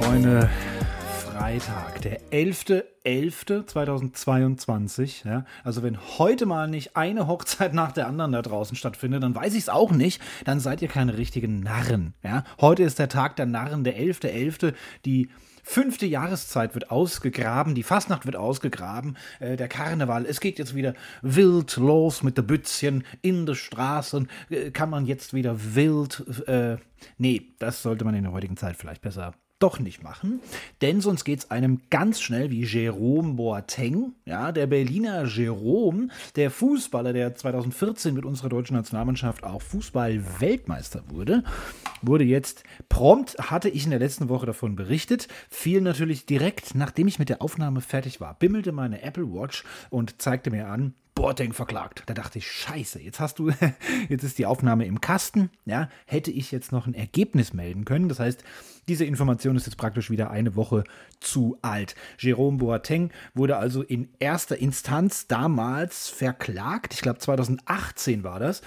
Freunde. Freitag, der 11.11.2022. Ja, also wenn heute mal nicht eine Hochzeit nach der anderen da draußen stattfindet, dann weiß ich es auch nicht. Dann seid ihr keine richtigen Narren. Ja, heute ist der Tag der Narren, der 11.11. Die fünfte Jahreszeit wird ausgegraben, die Fastnacht wird ausgegraben, äh, der Karneval, es geht jetzt wieder wild los mit den Bützchen in den Straßen, äh, kann man jetzt wieder wild, äh, nee, das sollte man in der heutigen Zeit vielleicht besser doch nicht machen, denn sonst geht es einem ganz schnell wie Jerome Boateng, ja, der Berliner Jerome, der Fußballer, der 2014 mit unserer deutschen Nationalmannschaft auch Fußball-Weltmeister wurde, wurde jetzt prompt, hatte ich in der letzten Woche davon berichtet, fiel natürlich direkt, nachdem ich mit der Aufnahme fertig war, bimmelte meine Apple Watch und zeigte mir an, Boateng verklagt. Da dachte ich, scheiße, jetzt hast du, jetzt ist die Aufnahme im Kasten. Ja, hätte ich jetzt noch ein Ergebnis melden können. Das heißt, diese Information ist jetzt praktisch wieder eine Woche zu alt. Jerome Boateng wurde also in erster Instanz damals verklagt. Ich glaube, 2018 war das.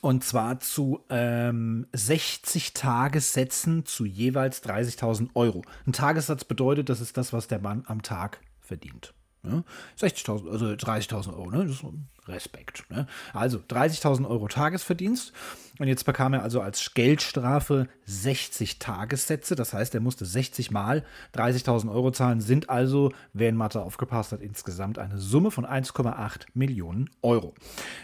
Und zwar zu ähm, 60 Tagessätzen zu jeweils 30.000 Euro. Ein Tagessatz bedeutet, das ist das, was der Mann am Tag verdient. Ne? 60.000, also 30.000 Euro, ne? Das Respekt. Ne? Also 30.000 Euro Tagesverdienst. Und jetzt bekam er also als Geldstrafe 60 Tagessätze. Das heißt, er musste 60 Mal 30.000 Euro zahlen, sind also, wer in Mathe aufgepasst hat, insgesamt eine Summe von 1,8 Millionen Euro.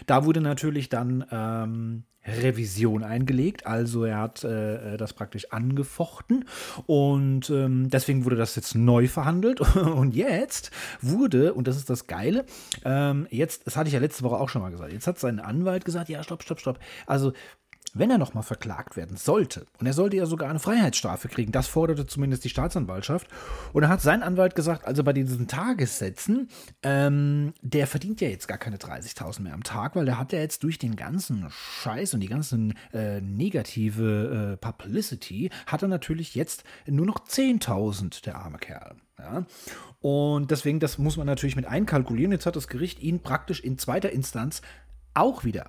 Da wurde natürlich dann ähm, Revision eingelegt. Also er hat äh, das praktisch angefochten und ähm, deswegen wurde das jetzt neu verhandelt. Und jetzt wurde, und das ist das Geile, ähm, jetzt, das hatte ich ja letzte Woche auch schon mal gesagt, jetzt hat sein Anwalt gesagt, ja, stopp, stopp, stopp. Also wenn er nochmal verklagt werden sollte, und er sollte ja sogar eine Freiheitsstrafe kriegen, das forderte zumindest die Staatsanwaltschaft, und dann hat sein Anwalt gesagt, also bei diesen Tagessätzen, ähm, der verdient ja jetzt gar keine 30.000 mehr am Tag, weil der hat ja jetzt durch den ganzen Scheiß und die ganzen äh, negative äh, Publicity, hat er natürlich jetzt nur noch 10.000, der arme Kerl. Ja? Und deswegen, das muss man natürlich mit einkalkulieren. Jetzt hat das Gericht ihn praktisch in zweiter Instanz auch wieder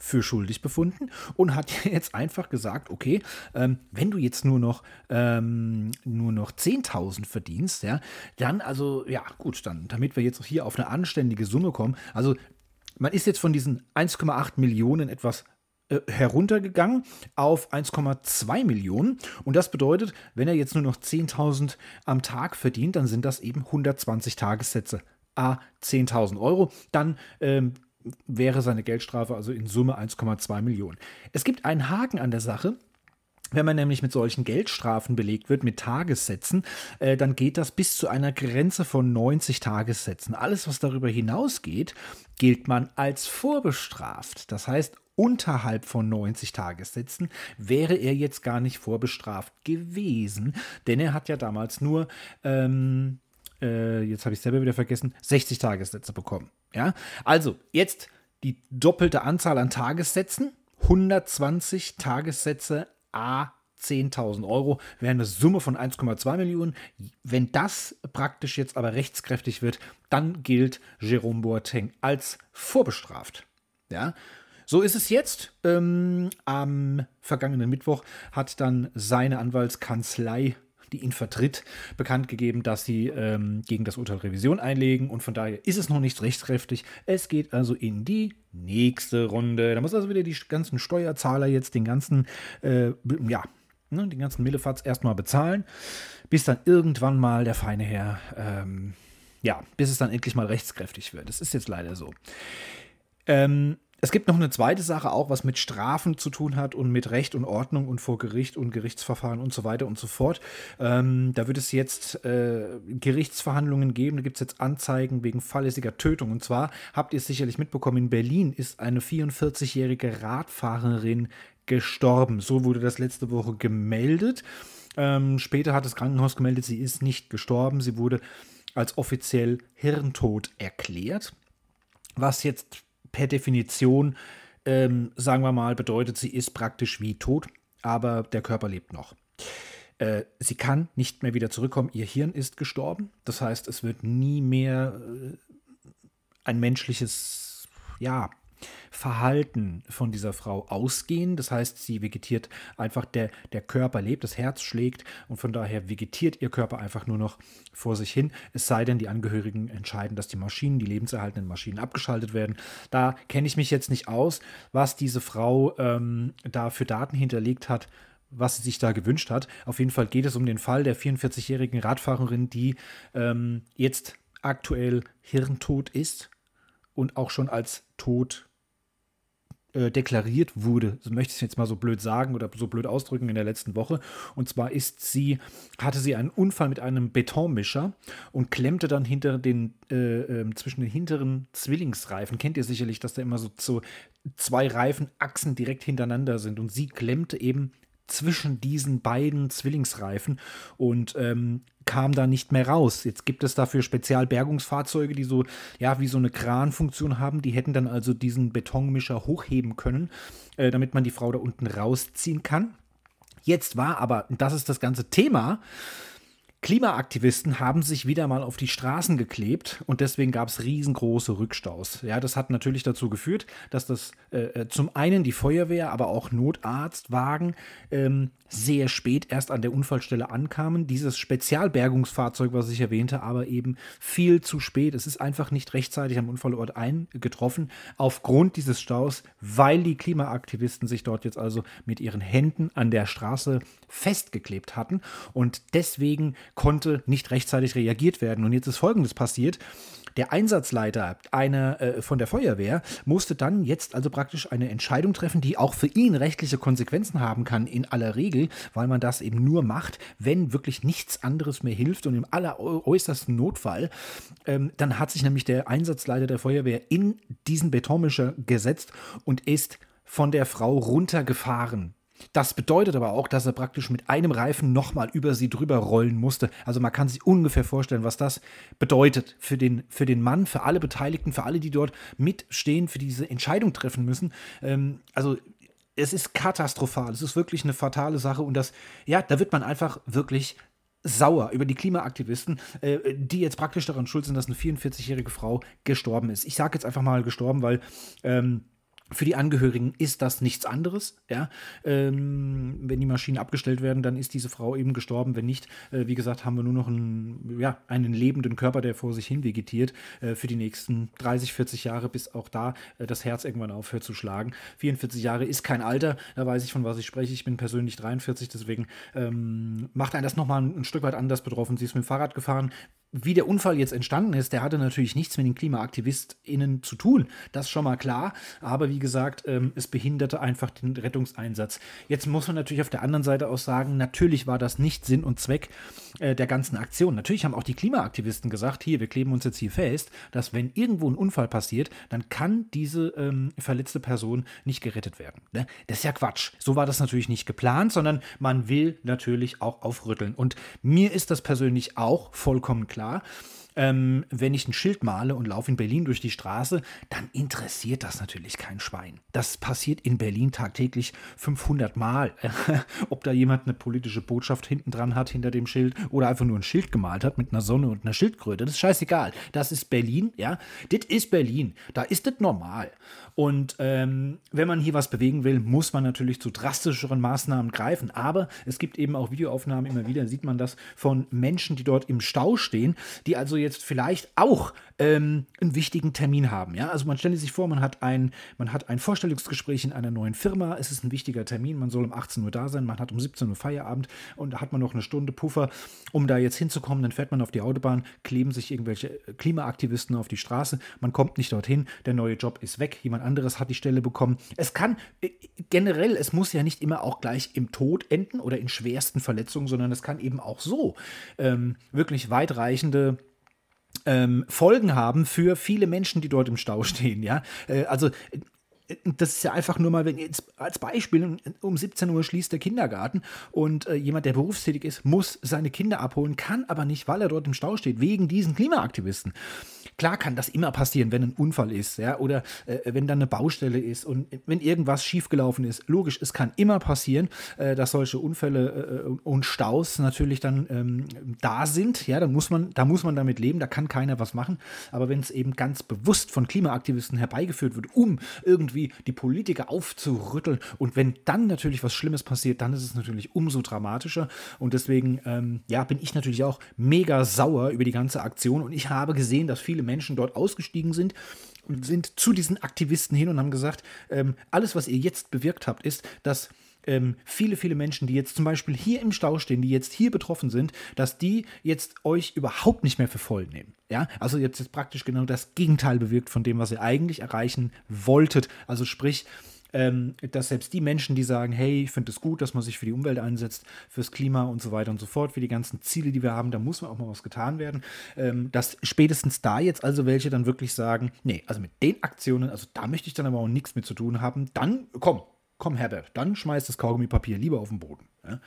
für schuldig befunden und hat jetzt einfach gesagt, okay, ähm, wenn du jetzt nur noch, ähm, noch 10.000 verdienst, ja, dann also, ja, gut, dann, damit wir jetzt hier auf eine anständige Summe kommen, also man ist jetzt von diesen 1,8 Millionen etwas äh, heruntergegangen auf 1,2 Millionen. Und das bedeutet, wenn er jetzt nur noch 10.000 am Tag verdient, dann sind das eben 120 Tagessätze. A, 10.000 Euro. Dann ähm, wäre seine Geldstrafe also in Summe 1,2 Millionen. Es gibt einen Haken an der Sache. Wenn man nämlich mit solchen Geldstrafen belegt wird, mit Tagessätzen, äh, dann geht das bis zu einer Grenze von 90 Tagessätzen. Alles, was darüber hinausgeht, gilt man als vorbestraft. Das heißt, unterhalb von 90 Tagessätzen wäre er jetzt gar nicht vorbestraft gewesen, denn er hat ja damals nur ähm, äh, jetzt habe ich selber wieder vergessen, 60 Tagessätze bekommen. Ja, also jetzt die doppelte Anzahl an Tagessätzen, 120 Tagessätze a 10.000 Euro wäre eine Summe von 1,2 Millionen. Wenn das praktisch jetzt aber rechtskräftig wird, dann gilt Jerome Boateng als vorbestraft. Ja, so ist es jetzt. Ähm, am vergangenen Mittwoch hat dann seine Anwaltskanzlei die ihn vertritt, bekannt gegeben, dass sie ähm, gegen das Urteil Revision einlegen und von daher ist es noch nicht rechtskräftig. Es geht also in die nächste Runde. Da muss also wieder die ganzen Steuerzahler jetzt den ganzen, äh, ja, ne, den ganzen Millefatz erstmal bezahlen, bis dann irgendwann mal der feine Herr, ähm, ja, bis es dann endlich mal rechtskräftig wird. Das ist jetzt leider so. Ähm, es gibt noch eine zweite Sache auch, was mit Strafen zu tun hat und mit Recht und Ordnung und vor Gericht und Gerichtsverfahren und so weiter und so fort. Ähm, da wird es jetzt äh, Gerichtsverhandlungen geben, da gibt es jetzt Anzeigen wegen fahrlässiger Tötung. Und zwar habt ihr es sicherlich mitbekommen, in Berlin ist eine 44-jährige Radfahrerin gestorben. So wurde das letzte Woche gemeldet. Ähm, später hat das Krankenhaus gemeldet, sie ist nicht gestorben, sie wurde als offiziell Hirntod erklärt. Was jetzt per Definition, ähm, sagen wir mal, bedeutet, sie ist praktisch wie tot, aber der Körper lebt noch. Äh, sie kann nicht mehr wieder zurückkommen. Ihr Hirn ist gestorben. Das heißt, es wird nie mehr äh, ein menschliches, ja, Verhalten von dieser Frau ausgehen. Das heißt, sie vegetiert einfach, der, der Körper lebt, das Herz schlägt und von daher vegetiert ihr Körper einfach nur noch vor sich hin. Es sei denn, die Angehörigen entscheiden, dass die Maschinen, die lebenserhaltenden Maschinen abgeschaltet werden. Da kenne ich mich jetzt nicht aus, was diese Frau ähm, da für Daten hinterlegt hat was sie sich da gewünscht hat. Auf jeden Fall geht es um den Fall der 44-jährigen Radfahrerin, die ähm, jetzt aktuell hirntot ist und auch schon als tot äh, deklariert wurde, so möchte ich es jetzt mal so blöd sagen oder so blöd ausdrücken in der letzten Woche. Und zwar ist sie, hatte sie einen Unfall mit einem Betonmischer und klemmte dann hinter den, äh, äh, zwischen den hinteren Zwillingsreifen. Kennt ihr sicherlich, dass da immer so, so zwei Reifenachsen direkt hintereinander sind. Und sie klemmte eben zwischen diesen beiden Zwillingsreifen und ähm, kam da nicht mehr raus. Jetzt gibt es dafür Spezialbergungsfahrzeuge, die so, ja, wie so eine Kranfunktion haben. Die hätten dann also diesen Betonmischer hochheben können, äh, damit man die Frau da unten rausziehen kann. Jetzt war aber, das ist das ganze Thema, Klimaaktivisten haben sich wieder mal auf die Straßen geklebt und deswegen gab es riesengroße Rückstaus. Ja, das hat natürlich dazu geführt, dass das äh, äh, zum einen die Feuerwehr, aber auch Notarztwagen ähm, sehr spät erst an der Unfallstelle ankamen. Dieses Spezialbergungsfahrzeug, was ich erwähnte, aber eben viel zu spät. Es ist einfach nicht rechtzeitig am Unfallort eingetroffen, aufgrund dieses Staus, weil die Klimaaktivisten sich dort jetzt also mit ihren Händen an der Straße festgeklebt hatten und deswegen konnte nicht rechtzeitig reagiert werden. Und jetzt ist Folgendes passiert. Der Einsatzleiter eine, äh, von der Feuerwehr musste dann jetzt also praktisch eine Entscheidung treffen, die auch für ihn rechtliche Konsequenzen haben kann, in aller Regel, weil man das eben nur macht, wenn wirklich nichts anderes mehr hilft und im alleräußersten Notfall. Ähm, dann hat sich nämlich der Einsatzleiter der Feuerwehr in diesen Betonmischer gesetzt und ist von der Frau runtergefahren. Das bedeutet aber auch, dass er praktisch mit einem Reifen nochmal über sie drüber rollen musste. Also man kann sich ungefähr vorstellen, was das bedeutet für den, für den Mann, für alle Beteiligten, für alle, die dort mitstehen, für diese Entscheidung treffen müssen. Ähm, also es ist katastrophal. Es ist wirklich eine fatale Sache und das, ja, da wird man einfach wirklich sauer über die Klimaaktivisten, äh, die jetzt praktisch daran schuld sind, dass eine 44-jährige Frau gestorben ist. Ich sage jetzt einfach mal gestorben, weil ähm, für die Angehörigen ist das nichts anderes. Ja? Ähm, wenn die Maschinen abgestellt werden, dann ist diese Frau eben gestorben. Wenn nicht, äh, wie gesagt, haben wir nur noch einen, ja, einen lebenden Körper, der vor sich hin vegetiert, äh, für die nächsten 30, 40 Jahre, bis auch da äh, das Herz irgendwann aufhört zu schlagen. 44 Jahre ist kein Alter, da weiß ich, von was ich spreche. Ich bin persönlich 43, deswegen ähm, macht einen das nochmal ein, ein Stück weit anders betroffen. Sie ist mit dem Fahrrad gefahren, wie der Unfall jetzt entstanden ist, der hatte natürlich nichts mit den KlimaaktivistInnen zu tun. Das ist schon mal klar. Aber wie gesagt, ähm, es behinderte einfach den Rettungseinsatz. Jetzt muss man natürlich auf der anderen Seite auch sagen, natürlich war das nicht Sinn und Zweck äh, der ganzen Aktion. Natürlich haben auch die Klimaaktivisten gesagt, hier, wir kleben uns jetzt hier fest, dass wenn irgendwo ein Unfall passiert, dann kann diese ähm, verletzte Person nicht gerettet werden. Ne? Das ist ja Quatsch. So war das natürlich nicht geplant, sondern man will natürlich auch aufrütteln. Und mir ist das persönlich auch vollkommen klar klar. Ähm, wenn ich ein Schild male und laufe in Berlin durch die Straße, dann interessiert das natürlich kein Schwein. Das passiert in Berlin tagtäglich 500 Mal. Ob da jemand eine politische Botschaft hinten dran hat, hinter dem Schild, oder einfach nur ein Schild gemalt hat mit einer Sonne und einer Schildkröte, das ist scheißegal. Das ist Berlin, ja. Das ist Berlin. Da ist das normal. Und ähm, wenn man hier was bewegen will, muss man natürlich zu drastischeren Maßnahmen greifen. Aber es gibt eben auch Videoaufnahmen, immer wieder sieht man das von Menschen, die dort im Stau stehen, die also jetzt vielleicht auch ähm, einen wichtigen Termin haben. Ja? Also man stelle sich vor, man hat, ein, man hat ein Vorstellungsgespräch in einer neuen Firma, es ist ein wichtiger Termin, man soll um 18 Uhr da sein, man hat um 17 Uhr Feierabend und da hat man noch eine Stunde Puffer, um da jetzt hinzukommen. Dann fährt man auf die Autobahn, kleben sich irgendwelche Klimaaktivisten auf die Straße, man kommt nicht dorthin, der neue Job ist weg, jemand anderes hat die Stelle bekommen. Es kann äh, generell, es muss ja nicht immer auch gleich im Tod enden oder in schwersten Verletzungen, sondern es kann eben auch so ähm, wirklich weitreichende ähm, Folgen haben für viele Menschen, die dort im Stau stehen. Ja, äh, also äh, das ist ja einfach nur mal, wenn jetzt als Beispiel um 17 Uhr schließt der Kindergarten und äh, jemand, der berufstätig ist, muss seine Kinder abholen, kann aber nicht, weil er dort im Stau steht, wegen diesen Klimaaktivisten klar kann das immer passieren, wenn ein Unfall ist, ja, oder äh, wenn dann eine Baustelle ist und wenn irgendwas schiefgelaufen ist. Logisch, es kann immer passieren, äh, dass solche Unfälle äh, und Staus natürlich dann ähm, da sind. Ja, da muss man, da muss man damit leben, da kann keiner was machen. Aber wenn es eben ganz bewusst von Klimaaktivisten herbeigeführt wird, um irgendwie die Politiker aufzurütteln und wenn dann natürlich was Schlimmes passiert, dann ist es natürlich umso dramatischer. Und deswegen, ähm, ja, bin ich natürlich auch mega sauer über die ganze Aktion. Und ich habe gesehen, dass viele Menschen dort ausgestiegen sind und sind zu diesen Aktivisten hin und haben gesagt, ähm, alles, was ihr jetzt bewirkt habt, ist, dass ähm, viele, viele Menschen, die jetzt zum Beispiel hier im Stau stehen, die jetzt hier betroffen sind, dass die jetzt euch überhaupt nicht mehr für voll nehmen. Ja, also jetzt, jetzt praktisch genau das Gegenteil bewirkt von dem, was ihr eigentlich erreichen wolltet. Also sprich, ähm, dass selbst die Menschen, die sagen, hey, ich finde es gut, dass man sich für die Umwelt einsetzt, fürs Klima und so weiter und so fort, für die ganzen Ziele, die wir haben, da muss man auch mal was getan werden, ähm, dass spätestens da jetzt also welche dann wirklich sagen, nee, also mit den Aktionen, also da möchte ich dann aber auch nichts mit zu tun haben, dann komm, komm Herbert, dann schmeißt das Kaugummipapier lieber auf den Boden. Ja?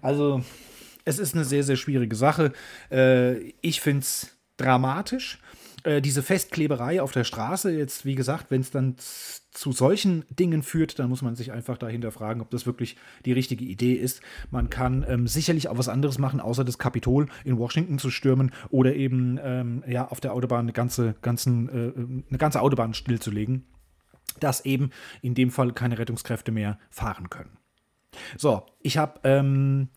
Also es ist eine sehr, sehr schwierige Sache. Äh, ich finde es dramatisch. Äh, diese Festkleberei auf der Straße, jetzt wie gesagt, wenn es dann zu solchen Dingen führt, dann muss man sich einfach dahinter fragen, ob das wirklich die richtige Idee ist. Man kann ähm, sicherlich auch was anderes machen, außer das Kapitol in Washington zu stürmen oder eben ähm, ja, auf der Autobahn eine ganze, ganzen, äh, eine ganze Autobahn stillzulegen, dass eben in dem Fall keine Rettungskräfte mehr fahren können. So, ich habe ähm,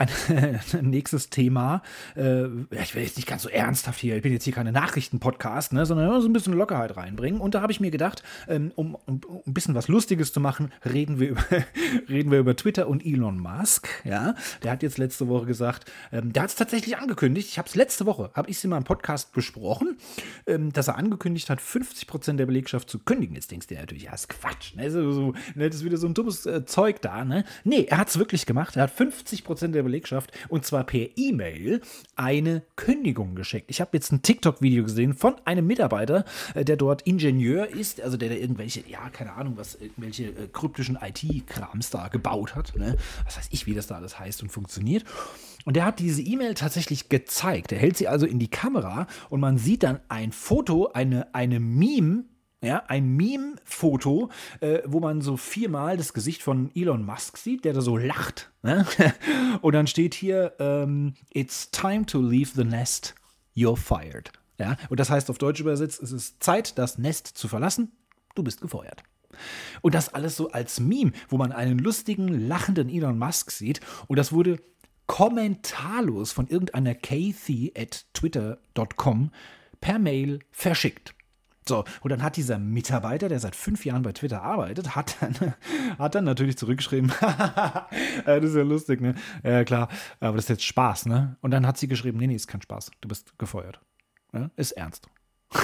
nächstes Thema. Äh, ich will jetzt nicht ganz so ernsthaft hier, ich bin jetzt hier keine Nachrichten-Podcast, ne, sondern so ein bisschen Lockerheit reinbringen. Und da habe ich mir gedacht, ähm, um, um, um, ein bisschen was Lustiges zu machen, reden wir über, reden wir über Twitter und Elon Musk. Ja, der hat jetzt letzte Woche gesagt, ähm, der hat es tatsächlich angekündigt. Ich habe es letzte Woche, habe ich es in meinem Podcast besprochen, ähm, dass er angekündigt hat, 50 Prozent der Belegschaft zu kündigen. Jetzt denkst du dir natürlich, ja, ist Quatsch. Ne? Ne? Das ist wieder so ein dummes äh, Zeug da. Ne? Nee, er hat es wirklich gemacht. Er hat 50 Prozent der Belegschaft Belegschaft und zwar per E-Mail eine Kündigung geschickt. Ich habe jetzt ein TikTok-Video gesehen von einem Mitarbeiter, äh, der dort Ingenieur ist, also der da irgendwelche, ja, keine Ahnung, was, irgendwelche äh, kryptischen IT-Krams da gebaut hat. Ne? Was weiß ich, wie das da alles heißt und funktioniert. Und der hat diese E-Mail tatsächlich gezeigt. Er hält sie also in die Kamera und man sieht dann ein Foto, eine, eine Meme ja, ein Meme-Foto, äh, wo man so viermal das Gesicht von Elon Musk sieht, der da so lacht. Ne? Und dann steht hier, ähm, It's time to leave the nest, you're fired. Ja? Und das heißt auf Deutsch übersetzt, es ist Zeit, das Nest zu verlassen, du bist gefeuert. Und das alles so als Meme, wo man einen lustigen, lachenden Elon Musk sieht. Und das wurde kommentarlos von irgendeiner Kathy at twitter.com per Mail verschickt. So, und dann hat dieser Mitarbeiter, der seit fünf Jahren bei Twitter arbeitet, hat dann, hat dann natürlich zurückgeschrieben, das ist ja lustig, ne? Ja, klar, aber das ist jetzt Spaß, ne? Und dann hat sie geschrieben, nee, nee, ist kein Spaß, du bist gefeuert. Ja? Ist ernst.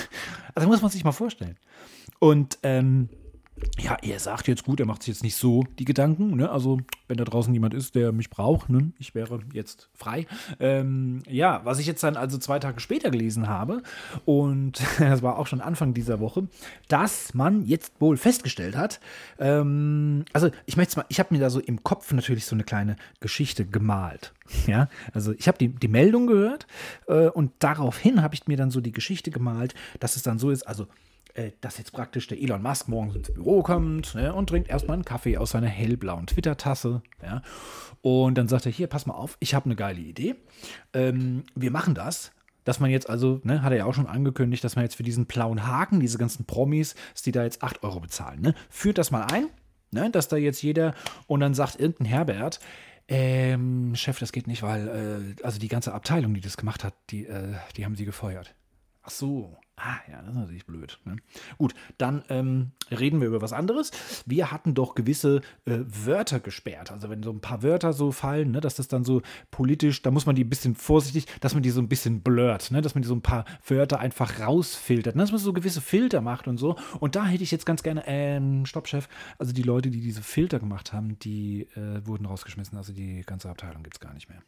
Also muss man sich mal vorstellen. Und ähm, ja, er sagt jetzt gut, er macht sich jetzt nicht so die Gedanken. Ne? Also, wenn da draußen jemand ist, der mich braucht, ne? ich wäre jetzt frei. Ähm, ja, was ich jetzt dann also zwei Tage später gelesen habe, und das war auch schon Anfang dieser Woche, dass man jetzt wohl festgestellt hat, ähm, also ich möchte mal, ich habe mir da so im Kopf natürlich so eine kleine Geschichte gemalt. Ja, also ich habe die, die Meldung gehört äh, und daraufhin habe ich mir dann so die Geschichte gemalt, dass es dann so ist, also dass jetzt praktisch der Elon Musk morgens ins Büro kommt ne, und trinkt erstmal einen Kaffee aus seiner hellblauen Twitter-Tasse. Ja, und dann sagt er: Hier, pass mal auf, ich habe eine geile Idee. Ähm, wir machen das dass man jetzt also, ne, hat er ja auch schon angekündigt, dass man jetzt für diesen blauen Haken, diese ganzen Promis, die da jetzt 8 Euro bezahlen. Ne? Führt das mal ein, ne, dass da jetzt jeder und dann sagt irgendein Herbert, ähm, Chef, das geht nicht, weil, äh, also die ganze Abteilung, die das gemacht hat, die, äh, die haben sie gefeuert. Ach so, Ah, ja, das ist natürlich blöd. Ne? Gut, dann ähm, reden wir über was anderes. Wir hatten doch gewisse äh, Wörter gesperrt. Also wenn so ein paar Wörter so fallen, ne, dass das dann so politisch, da muss man die ein bisschen vorsichtig, dass man die so ein bisschen blurrt, ne, dass man die so ein paar Wörter einfach rausfiltert, ne, dass man so gewisse Filter macht und so. Und da hätte ich jetzt ganz gerne, ähm, Stopp, Chef, also die Leute, die diese Filter gemacht haben, die äh, wurden rausgeschmissen. Also die ganze Abteilung gibt es gar nicht mehr.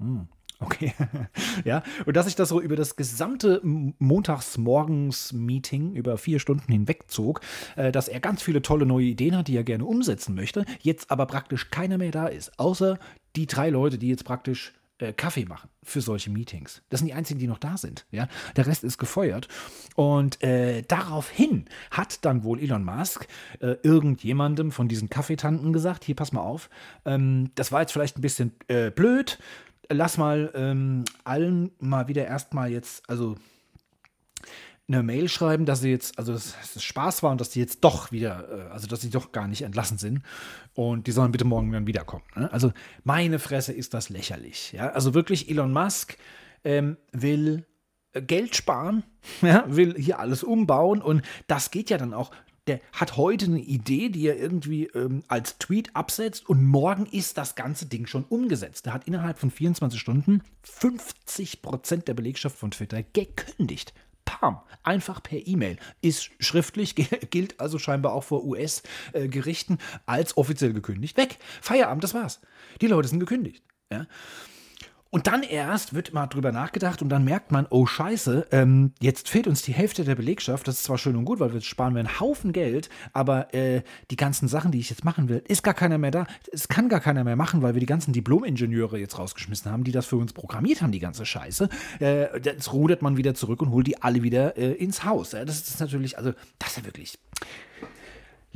Hm. Okay. ja, und dass sich das so über das gesamte Montagsmorgens-Meeting über vier Stunden hinweg zog, äh, dass er ganz viele tolle neue Ideen hat, die er gerne umsetzen möchte, jetzt aber praktisch keiner mehr da ist, außer die drei Leute, die jetzt praktisch äh, Kaffee machen für solche Meetings. Das sind die einzigen, die noch da sind. Ja? Der Rest ist gefeuert. Und äh, daraufhin hat dann wohl Elon Musk äh, irgendjemandem von diesen Kaffeetanten gesagt: Hier, pass mal auf, ähm, das war jetzt vielleicht ein bisschen äh, blöd. Lass mal ähm, allen mal wieder erstmal jetzt, also eine Mail schreiben, dass sie jetzt, also dass es Spaß war und dass die jetzt doch wieder, äh, also dass sie doch gar nicht entlassen sind und die sollen bitte morgen dann wiederkommen. Ne? Also meine Fresse ist das lächerlich. Ja? Also wirklich, Elon Musk ähm, will äh, Geld sparen, ja? will hier alles umbauen und das geht ja dann auch. Der hat heute eine Idee, die er irgendwie ähm, als Tweet absetzt und morgen ist das ganze Ding schon umgesetzt. Er hat innerhalb von 24 Stunden 50 Prozent der Belegschaft von Twitter gekündigt. Pam, einfach per E-Mail. Ist schriftlich, gilt also scheinbar auch vor US-Gerichten als offiziell gekündigt. Weg. Feierabend, das war's. Die Leute sind gekündigt. Ja. Und dann erst wird mal drüber nachgedacht und dann merkt man, oh Scheiße, ähm, jetzt fehlt uns die Hälfte der Belegschaft. Das ist zwar schön und gut, weil wir sparen wir einen Haufen Geld, aber äh, die ganzen Sachen, die ich jetzt machen will, ist gar keiner mehr da. Es kann gar keiner mehr machen, weil wir die ganzen Diplom-Ingenieure jetzt rausgeschmissen haben, die das für uns programmiert haben, die ganze Scheiße. Äh, jetzt rudert man wieder zurück und holt die alle wieder äh, ins Haus. Das ist natürlich, also, das ist ja wirklich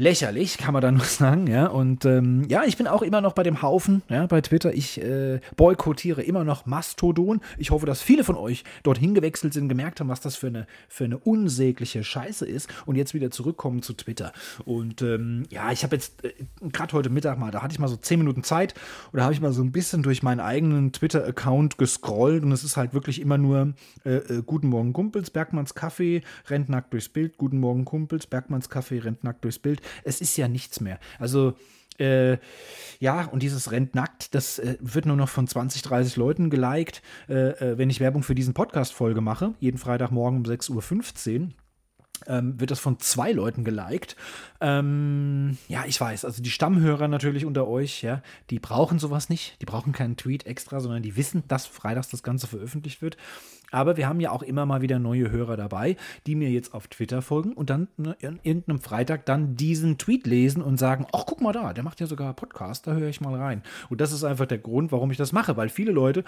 lächerlich, kann man da nur sagen, ja. Und ähm, ja, ich bin auch immer noch bei dem Haufen, ja, bei Twitter. Ich äh, boykottiere immer noch Mastodon. Ich hoffe, dass viele von euch dorthin gewechselt sind, gemerkt haben, was das für eine, für eine unsägliche Scheiße ist und jetzt wieder zurückkommen zu Twitter. Und ähm, ja, ich habe jetzt äh, gerade heute Mittag mal, da hatte ich mal so 10 Minuten Zeit und da habe ich mal so ein bisschen durch meinen eigenen Twitter-Account gescrollt und es ist halt wirklich immer nur äh, äh, Guten Morgen Kumpels, Bergmanns Kaffee, rennt nackt durchs Bild, Guten Morgen Kumpels, Bergmanns Kaffee, rennt nackt durchs Bild es ist ja nichts mehr. Also äh, ja, und dieses rennt nackt, das äh, wird nur noch von 20, 30 Leuten geliked. Äh, äh, wenn ich Werbung für diesen Podcast-Folge mache, jeden Freitagmorgen um 6.15 Uhr, ähm, wird das von zwei Leuten geliked. Ähm, ja, ich weiß, also die Stammhörer natürlich unter euch, ja, die brauchen sowas nicht. Die brauchen keinen Tweet extra, sondern die wissen, dass freitags das Ganze veröffentlicht wird. Aber wir haben ja auch immer mal wieder neue Hörer dabei, die mir jetzt auf Twitter folgen und dann ne, in irgendeinem Freitag dann diesen Tweet lesen und sagen, ach, guck mal da, der macht ja sogar Podcast, da höre ich mal rein. Und das ist einfach der Grund, warum ich das mache, weil viele Leute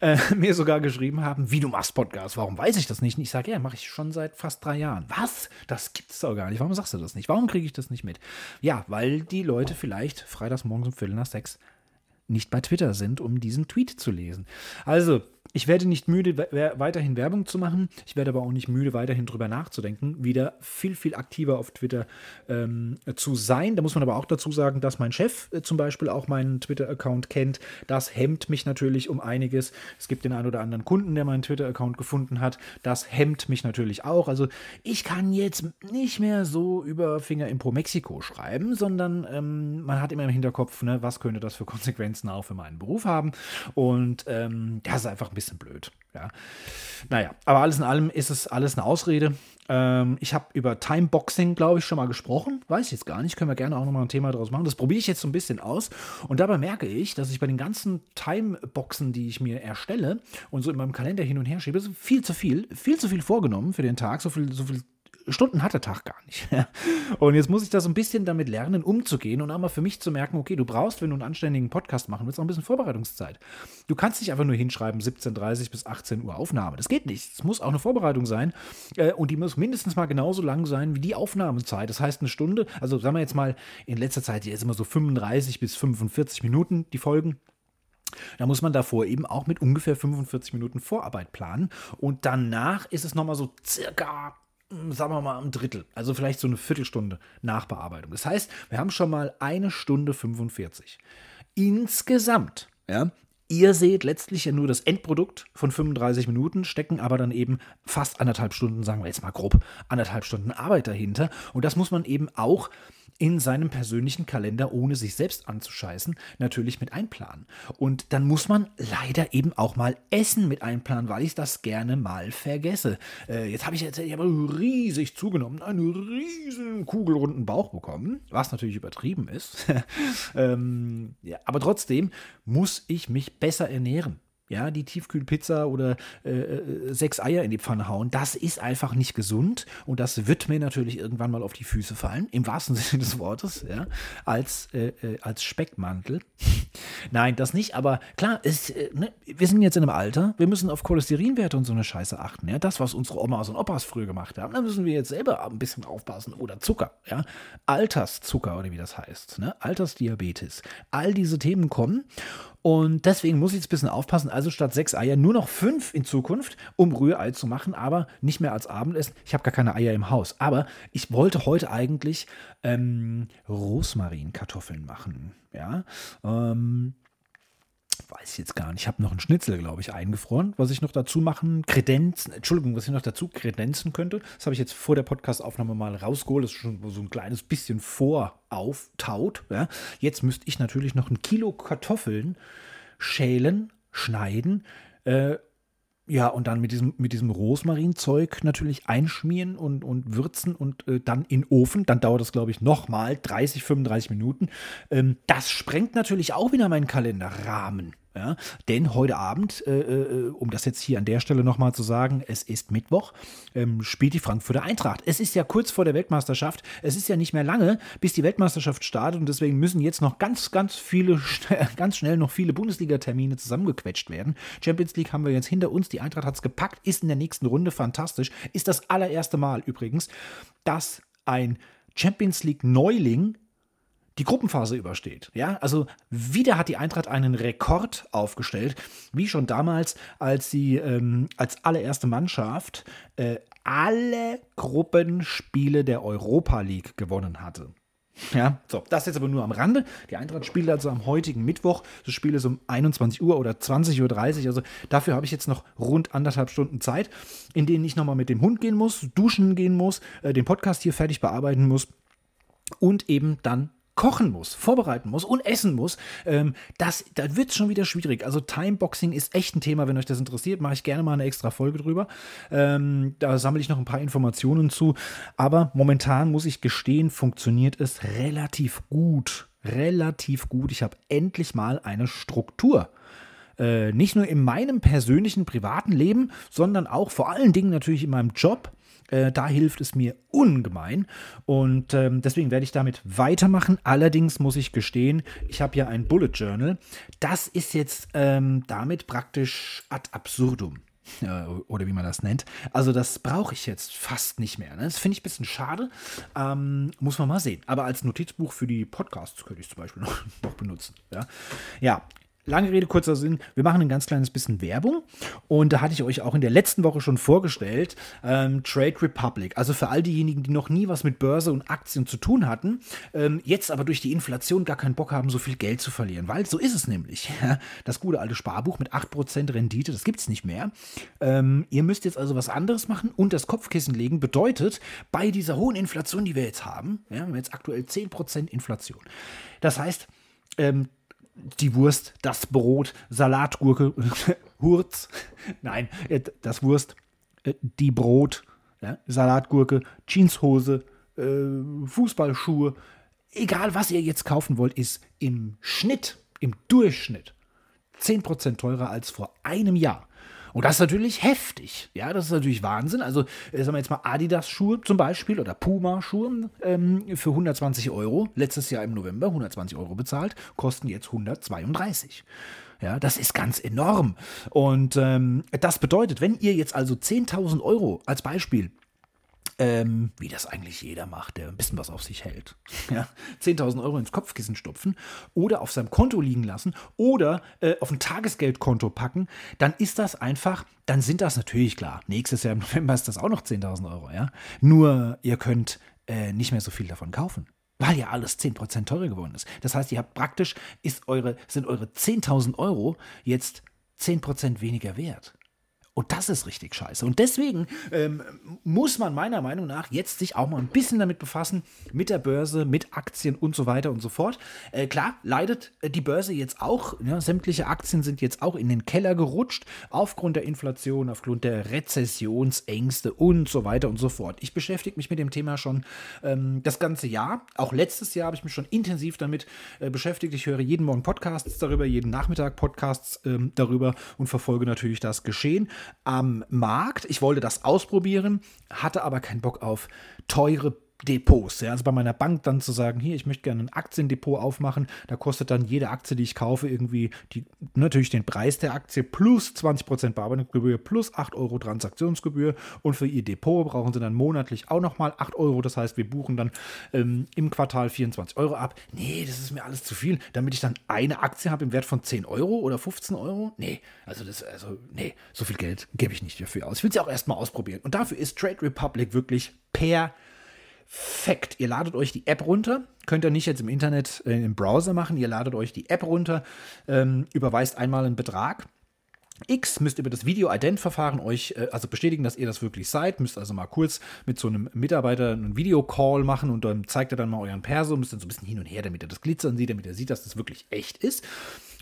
äh, mir sogar geschrieben haben, wie du machst Podcast, warum weiß ich das nicht? Und ich sage, ja, mache ich schon seit fast drei Jahren. Was? Das gibt's doch gar nicht. Warum sagst du das nicht? Warum kriege ich das nicht mit? Ja, weil die Leute vielleicht freitags morgens um Viertel nach sechs nicht bei Twitter sind, um diesen Tweet zu lesen. Also, ich werde nicht müde, weiterhin Werbung zu machen. Ich werde aber auch nicht müde, weiterhin drüber nachzudenken, wieder viel, viel aktiver auf Twitter ähm, zu sein. Da muss man aber auch dazu sagen, dass mein Chef äh, zum Beispiel auch meinen Twitter-Account kennt. Das hemmt mich natürlich um einiges. Es gibt den einen oder anderen Kunden, der meinen Twitter-Account gefunden hat. Das hemmt mich natürlich auch. Also ich kann jetzt nicht mehr so über Finger in Pro Mexiko schreiben, sondern ähm, man hat immer im Hinterkopf, ne, was könnte das für Konsequenzen auch für meinen Beruf haben. Und ähm, das ist einfach ein bisschen bisschen blöd. Ja. Naja, aber alles in allem ist es alles eine Ausrede. Ähm, ich habe über Timeboxing, glaube ich, schon mal gesprochen. Weiß ich jetzt gar nicht. Können wir gerne auch nochmal ein Thema daraus machen. Das probiere ich jetzt so ein bisschen aus. Und dabei merke ich, dass ich bei den ganzen Timeboxen, die ich mir erstelle und so in meinem Kalender hin und her schiebe, viel zu viel, viel zu viel vorgenommen für den Tag. So viel, so viel Stunden hat der Tag gar nicht. und jetzt muss ich da so ein bisschen damit lernen, umzugehen und auch mal für mich zu merken, okay, du brauchst, wenn du einen anständigen Podcast machen willst, auch ein bisschen Vorbereitungszeit. Du kannst nicht einfach nur hinschreiben, 17.30 bis 18 Uhr Aufnahme. Das geht nicht. Es muss auch eine Vorbereitung sein. Äh, und die muss mindestens mal genauso lang sein wie die Aufnahmezeit. Das heißt, eine Stunde, also sagen wir jetzt mal, in letzter Zeit jetzt immer so 35 bis 45 Minuten die Folgen. Da muss man davor eben auch mit ungefähr 45 Minuten Vorarbeit planen. Und danach ist es nochmal so circa sagen wir mal, ein Drittel. Also vielleicht so eine Viertelstunde Nachbearbeitung. Das heißt, wir haben schon mal eine Stunde 45. Insgesamt, ja, Ihr seht letztlich ja nur das Endprodukt von 35 Minuten, stecken aber dann eben fast anderthalb Stunden, sagen wir jetzt mal grob, anderthalb Stunden Arbeit dahinter. Und das muss man eben auch in seinem persönlichen Kalender, ohne sich selbst anzuscheißen, natürlich mit einplanen. Und dann muss man leider eben auch mal Essen mit einplanen, weil ich das gerne mal vergesse. Äh, jetzt habe ich jetzt ich hab riesig zugenommen, einen riesen kugelrunden Bauch bekommen, was natürlich übertrieben ist. ähm, ja, aber trotzdem muss ich mich besser ernähren ja, die Tiefkühlpizza oder äh, äh, sechs Eier in die Pfanne hauen, das ist einfach nicht gesund und das wird mir natürlich irgendwann mal auf die Füße fallen, im wahrsten Sinne des Wortes, ja, als, äh, äh, als Speckmantel. Nein, das nicht, aber klar, es, äh, ne, wir sind jetzt in einem Alter, wir müssen auf Cholesterinwerte und so eine Scheiße achten. Ja? Das, was unsere Omas und Opas früher gemacht haben, da müssen wir jetzt selber ein bisschen aufpassen. Oder Zucker, ja. Alterszucker oder wie das heißt, ne? Altersdiabetes. All diese Themen kommen und deswegen muss ich jetzt ein bisschen aufpassen. Also statt sechs Eier nur noch fünf in Zukunft, um Rührei zu machen, aber nicht mehr als Abendessen. Ich habe gar keine Eier im Haus. Aber ich wollte heute eigentlich ähm, Rosmarinkartoffeln machen. Ja. Ähm, weiß ich jetzt gar nicht. Ich habe noch einen Schnitzel, glaube ich, eingefroren, was ich noch dazu machen, kredenzen, Entschuldigung, was ich noch dazu kredenzen könnte. Das habe ich jetzt vor der Podcastaufnahme mal rausgeholt. Das ist schon so ein kleines bisschen vorauftaut. Ja. Jetzt müsste ich natürlich noch ein Kilo Kartoffeln schälen, schneiden, äh, ja, und dann mit diesem, mit diesem Rosmarinzeug natürlich einschmieren und, und würzen und äh, dann in Ofen. Dann dauert das, glaube ich, nochmal 30, 35 Minuten. Ähm, das sprengt natürlich auch wieder meinen Kalenderrahmen. Ja, denn heute Abend, äh, äh, um das jetzt hier an der Stelle nochmal zu sagen, es ist Mittwoch, ähm, spielt die Frankfurter Eintracht. Es ist ja kurz vor der Weltmeisterschaft. Es ist ja nicht mehr lange, bis die Weltmeisterschaft startet und deswegen müssen jetzt noch ganz, ganz viele, ganz schnell noch viele Bundesliga-Termine zusammengequetscht werden. Champions League haben wir jetzt hinter uns. Die Eintracht hat es gepackt, ist in der nächsten Runde fantastisch. Ist das allererste Mal übrigens, dass ein Champions League Neuling die Gruppenphase übersteht. Ja, also wieder hat die Eintracht einen Rekord aufgestellt, wie schon damals, als sie ähm, als allererste Mannschaft äh, alle Gruppenspiele der Europa League gewonnen hatte. Ja, so, das jetzt aber nur am Rande. Die Eintracht spielt also am heutigen Mittwoch. Das Spiel ist um 21 Uhr oder 20.30 Uhr. Also dafür habe ich jetzt noch rund anderthalb Stunden Zeit, in denen ich nochmal mit dem Hund gehen muss, duschen gehen muss, äh, den Podcast hier fertig bearbeiten muss und eben dann kochen muss, vorbereiten muss und essen muss, ähm, das, da wird es schon wieder schwierig. Also Timeboxing ist echt ein Thema, wenn euch das interessiert, mache ich gerne mal eine extra Folge drüber. Ähm, da sammle ich noch ein paar Informationen zu. Aber momentan muss ich gestehen, funktioniert es relativ gut. Relativ gut. Ich habe endlich mal eine Struktur. Äh, nicht nur in meinem persönlichen privaten Leben, sondern auch vor allen Dingen natürlich in meinem Job. Äh, da hilft es mir ungemein und ähm, deswegen werde ich damit weitermachen. Allerdings muss ich gestehen, ich habe ja ein Bullet Journal. Das ist jetzt ähm, damit praktisch ad absurdum oder wie man das nennt. Also das brauche ich jetzt fast nicht mehr. Ne? Das finde ich ein bisschen schade. Ähm, muss man mal sehen. Aber als Notizbuch für die Podcasts könnte ich zum Beispiel noch, noch benutzen. Ja, ja Lange Rede, kurzer Sinn. Wir machen ein ganz kleines bisschen Werbung. Und da hatte ich euch auch in der letzten Woche schon vorgestellt, ähm, Trade Republic. Also für all diejenigen, die noch nie was mit Börse und Aktien zu tun hatten, ähm, jetzt aber durch die Inflation gar keinen Bock haben, so viel Geld zu verlieren. Weil so ist es nämlich. Das gute alte Sparbuch mit 8% Rendite, das gibt es nicht mehr. Ähm, ihr müsst jetzt also was anderes machen und das Kopfkissen legen. Bedeutet, bei dieser hohen Inflation, die wir jetzt haben, ja, wir haben jetzt aktuell 10% Inflation. Das heißt, ähm, die Wurst, das Brot, Salatgurke, Hurz, nein, äh, das Wurst, äh, die Brot, ja, Salatgurke, Jeanshose, äh, Fußballschuhe, egal was ihr jetzt kaufen wollt, ist im Schnitt, im Durchschnitt 10% teurer als vor einem Jahr. Und das ist natürlich heftig. Ja, das ist natürlich Wahnsinn. Also, äh, sagen wir jetzt mal Adidas-Schuhe zum Beispiel oder Puma-Schuhe ähm, für 120 Euro. Letztes Jahr im November 120 Euro bezahlt, kosten jetzt 132. Ja, das ist ganz enorm. Und ähm, das bedeutet, wenn ihr jetzt also 10.000 Euro als Beispiel ähm, wie das eigentlich jeder macht, der ein bisschen was auf sich hält. Ja? 10.000 Euro ins Kopfkissen stopfen oder auf seinem Konto liegen lassen oder äh, auf ein Tagesgeldkonto packen, dann ist das einfach, dann sind das natürlich klar. Nächstes Jahr im November ist das auch noch 10.000 Euro. Ja? Nur ihr könnt äh, nicht mehr so viel davon kaufen weil ja alles 10% teurer geworden ist. Das heißt, ihr habt praktisch, ist eure, sind eure 10.000 Euro jetzt 10% weniger wert. Und das ist richtig scheiße. Und deswegen ähm, muss man meiner Meinung nach jetzt sich auch mal ein bisschen damit befassen, mit der Börse, mit Aktien und so weiter und so fort. Äh, klar, leidet äh, die Börse jetzt auch. Ja, sämtliche Aktien sind jetzt auch in den Keller gerutscht, aufgrund der Inflation, aufgrund der Rezessionsängste und so weiter und so fort. Ich beschäftige mich mit dem Thema schon ähm, das ganze Jahr. Auch letztes Jahr habe ich mich schon intensiv damit äh, beschäftigt. Ich höre jeden Morgen Podcasts darüber, jeden Nachmittag Podcasts ähm, darüber und verfolge natürlich das Geschehen am Markt. Ich wollte das ausprobieren, hatte aber keinen Bock auf teure Depots. Ja, also bei meiner Bank dann zu sagen, hier, ich möchte gerne ein Aktiendepot aufmachen, da kostet dann jede Aktie, die ich kaufe, irgendwie die, natürlich den Preis der Aktie plus 20% Bearbeitungsgebühr plus 8 Euro Transaktionsgebühr und für ihr Depot brauchen sie dann monatlich auch nochmal 8 Euro. Das heißt, wir buchen dann ähm, im Quartal 24 Euro ab. Nee, das ist mir alles zu viel, damit ich dann eine Aktie habe im Wert von 10 Euro oder 15 Euro. Nee, also das, also, nee, so viel Geld gebe ich nicht dafür aus. Ich will ja auch erstmal ausprobieren. Und dafür ist Trade Republic wirklich per perfekt. Ihr ladet euch die App runter. Könnt ihr nicht jetzt im Internet, äh, im Browser machen. Ihr ladet euch die App runter, ähm, überweist einmal einen Betrag. X müsst über das Video-Ident-Verfahren euch äh, also bestätigen, dass ihr das wirklich seid. Müsst also mal kurz mit so einem Mitarbeiter einen Videocall machen und dann zeigt er dann mal euren Perso, müsst dann so ein bisschen hin und her, damit er das Glitzern sieht, damit er sieht, dass das wirklich echt ist.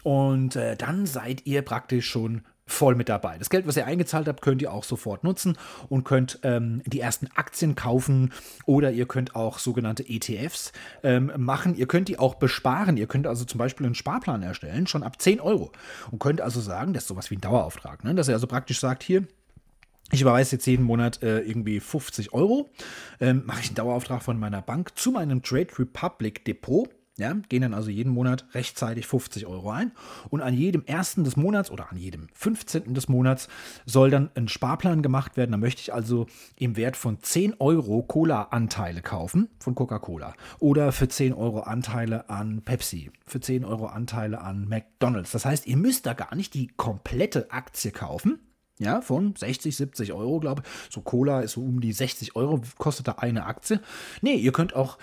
Und äh, dann seid ihr praktisch schon voll mit dabei. Das Geld, was ihr eingezahlt habt, könnt ihr auch sofort nutzen und könnt ähm, die ersten Aktien kaufen oder ihr könnt auch sogenannte ETFs ähm, machen. Ihr könnt die auch besparen. Ihr könnt also zum Beispiel einen Sparplan erstellen, schon ab 10 Euro und könnt also sagen, das ist sowas wie ein Dauerauftrag, ne? dass ihr also praktisch sagt, hier, ich überweise jetzt jeden Monat äh, irgendwie 50 Euro, ähm, mache ich einen Dauerauftrag von meiner Bank zu meinem Trade Republic Depot ja, gehen dann also jeden Monat rechtzeitig 50 Euro ein. Und an jedem ersten des Monats oder an jedem 15. des Monats soll dann ein Sparplan gemacht werden. Da möchte ich also im Wert von 10 Euro Cola-Anteile kaufen von Coca-Cola. Oder für 10 Euro Anteile an Pepsi. Für 10 Euro Anteile an McDonalds. Das heißt, ihr müsst da gar nicht die komplette Aktie kaufen. Ja, von 60, 70 Euro, glaube ich. So Cola ist so um die 60 Euro, kostet da eine Aktie. Nee, ihr könnt auch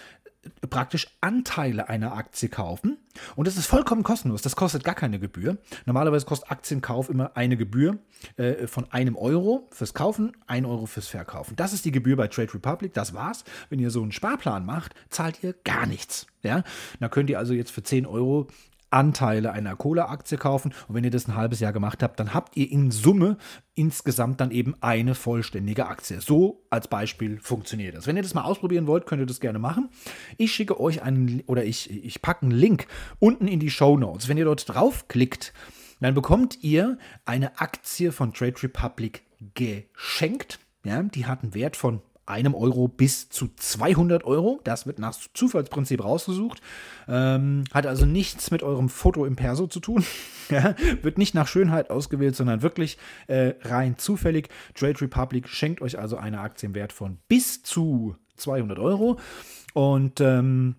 praktisch Anteile einer Aktie kaufen. Und das ist vollkommen kostenlos. Das kostet gar keine Gebühr. Normalerweise kostet Aktienkauf immer eine Gebühr äh, von einem Euro fürs Kaufen, ein Euro fürs Verkaufen. Das ist die Gebühr bei Trade Republic. Das war's. Wenn ihr so einen Sparplan macht, zahlt ihr gar nichts. Ja, da könnt ihr also jetzt für 10 Euro Anteile einer Cola-Aktie kaufen. Und wenn ihr das ein halbes Jahr gemacht habt, dann habt ihr in Summe insgesamt dann eben eine vollständige Aktie. So als Beispiel funktioniert das. Wenn ihr das mal ausprobieren wollt, könnt ihr das gerne machen. Ich schicke euch einen oder ich, ich packe einen Link unten in die Show Notes. Wenn ihr dort draufklickt, dann bekommt ihr eine Aktie von Trade Republic geschenkt. Ja, die hat einen Wert von einem Euro bis zu 200 Euro. Das wird nach Zufallsprinzip rausgesucht. Ähm, hat also nichts mit eurem Foto im Perso zu tun. wird nicht nach Schönheit ausgewählt, sondern wirklich äh, rein zufällig. Trade Republic schenkt euch also eine Aktie im Wert von bis zu 200 Euro. Und ähm,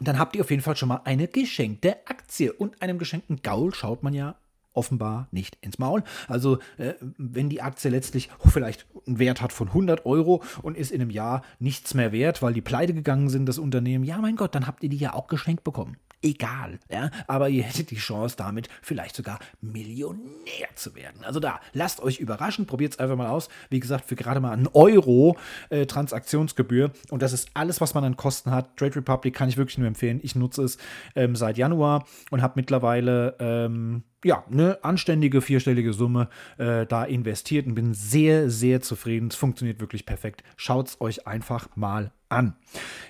dann habt ihr auf jeden Fall schon mal eine geschenkte Aktie. Und einem geschenkten Gaul schaut man ja offenbar nicht ins Maul. Also äh, wenn die Aktie letztlich vielleicht einen Wert hat von 100 Euro und ist in einem Jahr nichts mehr wert, weil die pleite gegangen sind, das Unternehmen, ja mein Gott, dann habt ihr die ja auch geschenkt bekommen egal. Ja? Aber ihr hättet die Chance, damit vielleicht sogar Millionär zu werden. Also da, lasst euch überraschen, probiert es einfach mal aus. Wie gesagt, für gerade mal einen Euro äh, Transaktionsgebühr. Und das ist alles, was man an Kosten hat. Trade Republic kann ich wirklich nur empfehlen. Ich nutze es ähm, seit Januar und habe mittlerweile ähm, ja, eine anständige vierstellige Summe äh, da investiert und bin sehr, sehr zufrieden. Es funktioniert wirklich perfekt. Schaut es euch einfach mal an.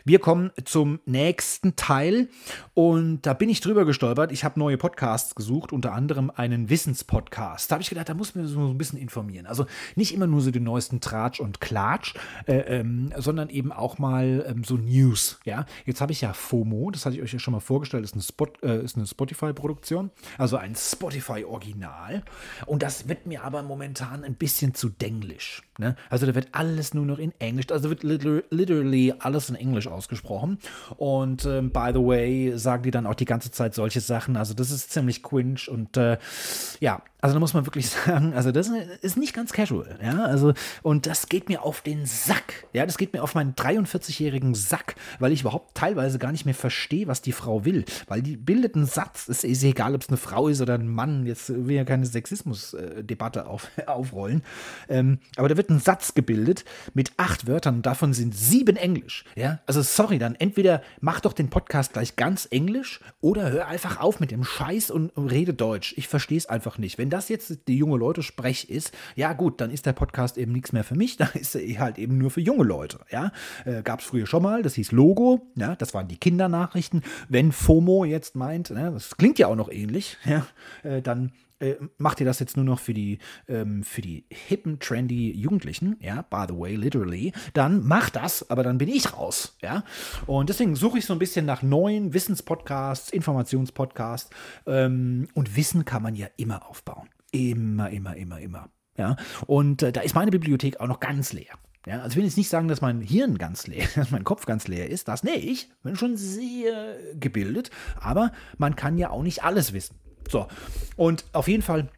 Wir kommen zum nächsten Teil und da bin ich drüber gestolpert. Ich habe neue Podcasts gesucht, unter anderem einen Wissenspodcast. Da habe ich gedacht, da muss man so ein bisschen informieren. Also nicht immer nur so den neuesten Tratsch und Klatsch, äh, ähm, sondern eben auch mal ähm, so News. Ja, jetzt habe ich ja FOMO, das hatte ich euch ja schon mal vorgestellt, ist eine, Spot, äh, ist eine Spotify-Produktion, also ein Spotify-Original. Und das wird mir aber momentan ein bisschen zu denglisch. Ne? Also da wird alles nur noch in Englisch, also wird literally alles in Englisch ausgesprochen. Und äh, by the way, sagen die dann auch die ganze Zeit solche Sachen. Also das ist ziemlich cringe und äh, ja, also da muss man wirklich sagen, also das ist nicht ganz casual, ja, also und das geht mir auf den Sack, ja, das geht mir auf meinen 43-jährigen Sack, weil ich überhaupt teilweise gar nicht mehr verstehe, was die Frau will, weil die bildet einen Satz, es ist egal, ob es eine Frau ist oder ein Mann, jetzt will ja keine Sexismus-Debatte auf, aufrollen, ähm, aber da wird ein Satz gebildet mit acht Wörtern davon sind sieben Englisch, ja, also sorry, dann entweder mach doch den Podcast gleich ganz Englisch oder hör einfach auf mit dem Scheiß und, rede Deutsch, ich verstehe es einfach nicht, wenn das jetzt die junge Leute Sprech ist, ja gut, dann ist der Podcast eben nichts mehr für mich, da ist er halt eben nur für junge Leute. Ja, äh, gab es früher schon mal, das hieß Logo, ja, das waren die Kindernachrichten. Wenn FOMO jetzt meint, ne, das klingt ja auch noch ähnlich, ja, äh, dann äh, macht ihr das jetzt nur noch für die, ähm, für die hippen, trendy Jugendlichen, ja, by the way, literally, dann macht das, aber dann bin ich raus, ja. Und deswegen suche ich so ein bisschen nach neuen Wissenspodcasts, Informationspodcasts ähm, und Wissen kann man ja immer aufbauen. Immer, immer, immer, immer. Ja, und äh, da ist meine Bibliothek auch noch ganz leer. Ja, also ich will jetzt nicht sagen, dass mein Hirn ganz leer, dass mein Kopf ganz leer ist. Das nicht. Ich bin schon sehr gebildet, aber man kann ja auch nicht alles wissen. So, und auf jeden Fall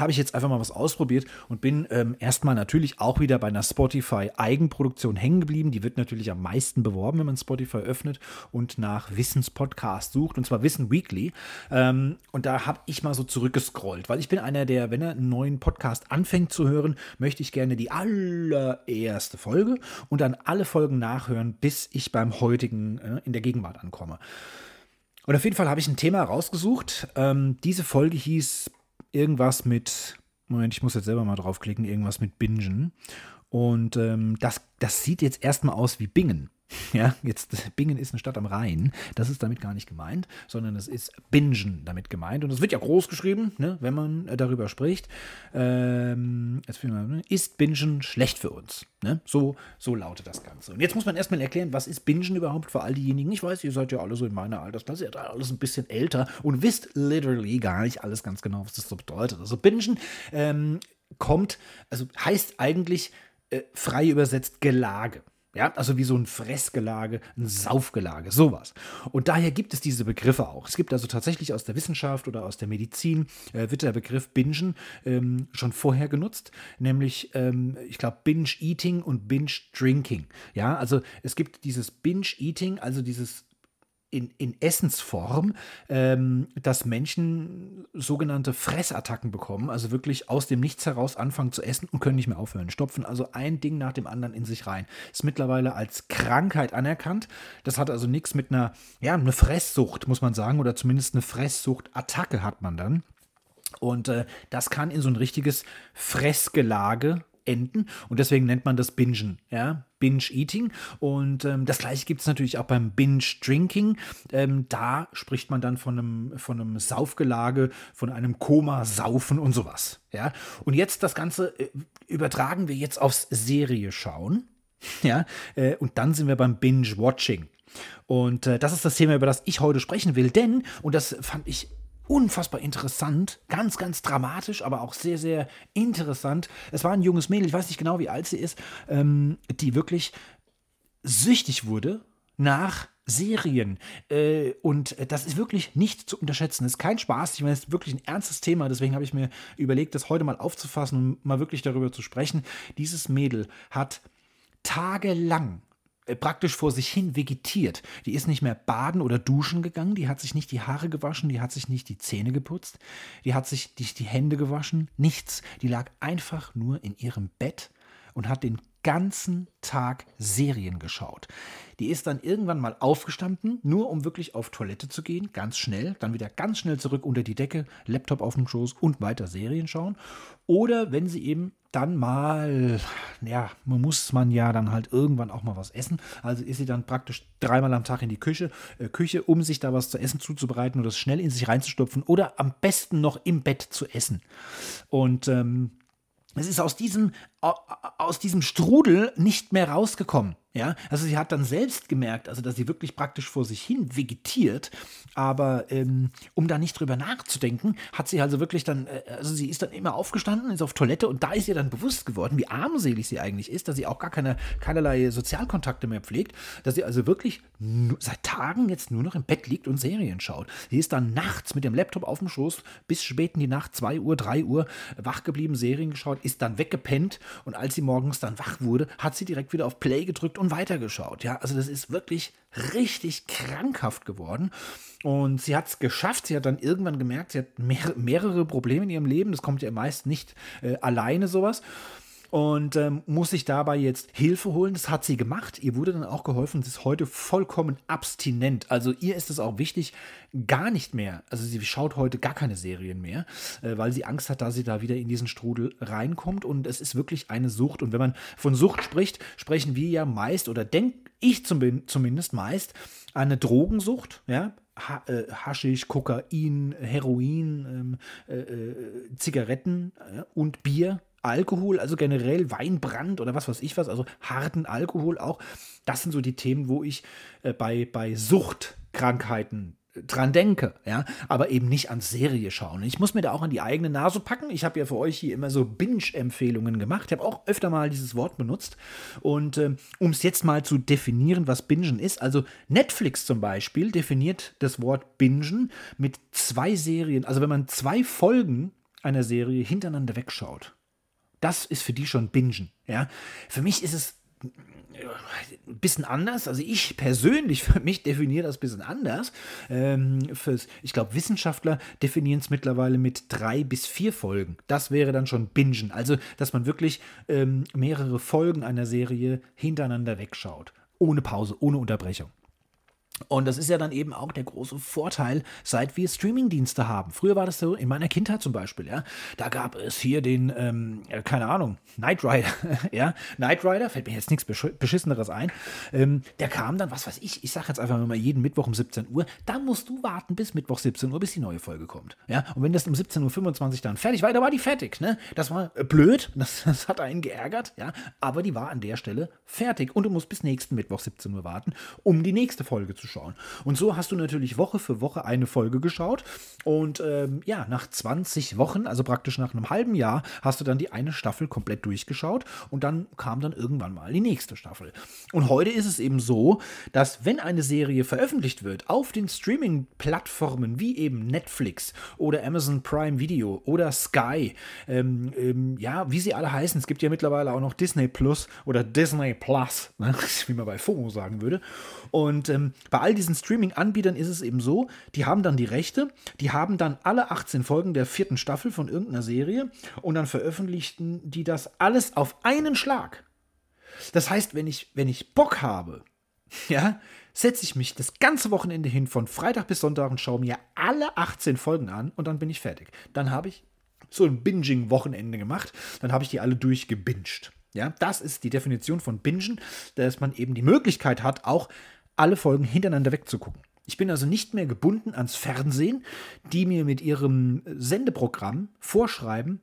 habe ich jetzt einfach mal was ausprobiert und bin ähm, erstmal natürlich auch wieder bei einer Spotify-Eigenproduktion hängen geblieben. Die wird natürlich am meisten beworben, wenn man Spotify öffnet und nach Wissenspodcast sucht, und zwar Wissen Weekly. Ähm, und da habe ich mal so zurückgescrollt, weil ich bin einer, der, wenn er einen neuen Podcast anfängt zu hören, möchte ich gerne die allererste Folge und dann alle Folgen nachhören, bis ich beim heutigen äh, in der Gegenwart ankomme. Und auf jeden Fall habe ich ein Thema rausgesucht. Ähm, diese Folge hieß irgendwas mit, Moment, ich muss jetzt selber mal draufklicken, irgendwas mit Bingen. Und ähm, das, das sieht jetzt erstmal aus wie Bingen. Ja, jetzt Bingen ist eine Stadt am Rhein. Das ist damit gar nicht gemeint, sondern es ist Bingen damit gemeint. Und es wird ja groß geschrieben, ne, wenn man äh, darüber spricht. Ähm, ne, ist Bingen schlecht für uns? Ne? So, so lautet das Ganze. Und jetzt muss man erstmal erklären, was ist Bingen überhaupt für all diejenigen. Ich weiß, ihr seid ja alle so in meiner Altersklasse, ihr seid alles ein bisschen älter und wisst literally gar nicht alles ganz genau, was das so bedeutet. Also Bingen ähm, kommt, also heißt eigentlich äh, frei übersetzt Gelage. Ja, also wie so ein Fressgelage, ein Saufgelage, sowas. Und daher gibt es diese Begriffe auch. Es gibt also tatsächlich aus der Wissenschaft oder aus der Medizin äh, wird der Begriff Bingen ähm, schon vorher genutzt, nämlich ähm, ich glaube Binge-Eating und Binge-Drinking. Ja, also es gibt dieses Binge-Eating, also dieses in, in Essensform, ähm, dass Menschen sogenannte Fressattacken bekommen, also wirklich aus dem Nichts heraus anfangen zu essen und können nicht mehr aufhören. Stopfen also ein Ding nach dem anderen in sich rein. Ist mittlerweile als Krankheit anerkannt. Das hat also nichts mit einer, ja, eine Fresssucht, muss man sagen, oder zumindest eine Fresssuchtattacke hat man dann. Und äh, das kann in so ein richtiges Fressgelage enden. Und deswegen nennt man das Bingen, ja, Binge-Eating. Und ähm, das gleiche gibt es natürlich auch beim Binge-Drinking. Ähm, da spricht man dann von einem, von einem Saufgelage, von einem Koma-Saufen und sowas. Ja. Und jetzt das Ganze äh, übertragen wir jetzt aufs Serie schauen. Ja, äh, und dann sind wir beim Binge-Watching. Und äh, das ist das Thema, über das ich heute sprechen will, denn, und das fand ich unfassbar interessant, ganz, ganz dramatisch, aber auch sehr, sehr interessant. Es war ein junges Mädel, ich weiß nicht genau, wie alt sie ist, ähm, die wirklich süchtig wurde nach Serien. Äh, und das ist wirklich nicht zu unterschätzen. Das ist kein Spaß. Ich meine, es ist wirklich ein ernstes Thema. Deswegen habe ich mir überlegt, das heute mal aufzufassen und mal wirklich darüber zu sprechen. Dieses Mädel hat tagelang praktisch vor sich hin vegetiert. Die ist nicht mehr baden oder duschen gegangen, die hat sich nicht die Haare gewaschen, die hat sich nicht die Zähne geputzt, die hat sich nicht die Hände gewaschen, nichts. Die lag einfach nur in ihrem Bett und hat den ganzen Tag Serien geschaut. Die ist dann irgendwann mal aufgestanden, nur um wirklich auf Toilette zu gehen, ganz schnell, dann wieder ganz schnell zurück unter die Decke, Laptop auf dem Schoß und weiter Serien schauen. Oder wenn sie eben dann mal, ja, muss man ja dann halt irgendwann auch mal was essen. Also ist sie dann praktisch dreimal am Tag in die Küche, äh, Küche, um sich da was zu essen zuzubereiten oder das schnell in sich reinzustopfen oder am besten noch im Bett zu essen. Und ähm, es ist aus diesem, aus diesem Strudel nicht mehr rausgekommen. Ja, also sie hat dann selbst gemerkt, also dass sie wirklich praktisch vor sich hin vegetiert, aber ähm, um da nicht drüber nachzudenken, hat sie also wirklich dann, äh, also sie ist dann immer aufgestanden, ist auf Toilette und da ist ihr dann bewusst geworden, wie armselig sie eigentlich ist, dass sie auch gar keine, keinerlei Sozialkontakte mehr pflegt, dass sie also wirklich seit Tagen jetzt nur noch im Bett liegt und Serien schaut. Sie ist dann nachts mit dem Laptop auf dem Schoß bis spät in die Nacht, 2 Uhr, 3 Uhr, wach geblieben, Serien geschaut, ist dann weggepennt und als sie morgens dann wach wurde, hat sie direkt wieder auf Play gedrückt und weitergeschaut. Ja, also das ist wirklich richtig krankhaft geworden. Und sie hat es geschafft. Sie hat dann irgendwann gemerkt, sie hat mehr, mehrere Probleme in ihrem Leben. Das kommt ja meist nicht äh, alleine sowas und ähm, muss sich dabei jetzt Hilfe holen. Das hat sie gemacht. Ihr wurde dann auch geholfen. Sie ist heute vollkommen abstinent. Also ihr ist es auch wichtig, gar nicht mehr. Also sie schaut heute gar keine Serien mehr, äh, weil sie Angst hat, dass sie da wieder in diesen Strudel reinkommt. Und es ist wirklich eine Sucht. Und wenn man von Sucht spricht, sprechen wir ja meist oder denke ich zum, zumindest meist eine Drogensucht, ja, ha äh, Haschisch, Kokain, Heroin, ähm, äh, äh Zigaretten äh, und Bier. Alkohol, also generell Weinbrand oder was weiß ich was, also harten Alkohol auch. Das sind so die Themen, wo ich äh, bei, bei Suchtkrankheiten dran denke, ja, aber eben nicht ans Serie schauen. Ich muss mir da auch an die eigene Nase packen. Ich habe ja für euch hier immer so Binge-Empfehlungen gemacht. Ich habe auch öfter mal dieses Wort benutzt. Und äh, um es jetzt mal zu definieren, was Bingen ist, also Netflix zum Beispiel definiert das Wort Bingen mit zwei Serien. Also wenn man zwei Folgen einer Serie hintereinander wegschaut, das ist für die schon Bingen. Ja, für mich ist es ein bisschen anders. Also ich persönlich für mich definiere das ein bisschen anders. Ähm, fürs, ich glaube, Wissenschaftler definieren es mittlerweile mit drei bis vier Folgen. Das wäre dann schon Bingen. Also, dass man wirklich ähm, mehrere Folgen einer Serie hintereinander wegschaut. Ohne Pause, ohne Unterbrechung. Und das ist ja dann eben auch der große Vorteil, seit wir Streamingdienste haben. Früher war das so in meiner Kindheit zum Beispiel, ja. Da gab es hier den, ähm, keine Ahnung, Knight Rider, ja. Knight Rider, fällt mir jetzt nichts Beschisseneres ein. Ähm, der kam dann, was weiß ich, ich sage jetzt einfach mal jeden Mittwoch um 17 Uhr. Da musst du warten bis Mittwoch 17 Uhr, bis die neue Folge kommt, ja. Und wenn das um 17.25 Uhr dann fertig war, da war die fertig, ne. Das war äh, blöd, das, das hat einen geärgert, ja. Aber die war an der Stelle fertig. Und du musst bis nächsten Mittwoch 17 Uhr warten, um die nächste Folge zu schauen. Und so hast du natürlich Woche für Woche eine Folge geschaut. Und ähm, ja, nach 20 Wochen, also praktisch nach einem halben Jahr, hast du dann die eine Staffel komplett durchgeschaut. Und dann kam dann irgendwann mal die nächste Staffel. Und heute ist es eben so, dass wenn eine Serie veröffentlicht wird auf den Streaming-Plattformen wie eben Netflix oder Amazon Prime Video oder Sky, ähm, ähm, ja, wie sie alle heißen, es gibt ja mittlerweile auch noch Disney Plus oder Disney Plus, ne? wie man bei FOMO sagen würde. Und ähm, bei all diesen Streaming-Anbietern ist es eben so, die haben dann die Rechte, die haben dann alle 18 Folgen der vierten Staffel von irgendeiner Serie und dann veröffentlichten die das alles auf einen Schlag. Das heißt, wenn ich, wenn ich Bock habe, ja, setze ich mich das ganze Wochenende hin von Freitag bis Sonntag und schaue mir alle 18 Folgen an und dann bin ich fertig. Dann habe ich so ein Binging-Wochenende gemacht, dann habe ich die alle durchgebinged. Ja, das ist die Definition von Bingen, dass man eben die Möglichkeit hat, auch alle Folgen hintereinander wegzugucken. Ich bin also nicht mehr gebunden ans Fernsehen, die mir mit ihrem Sendeprogramm vorschreiben,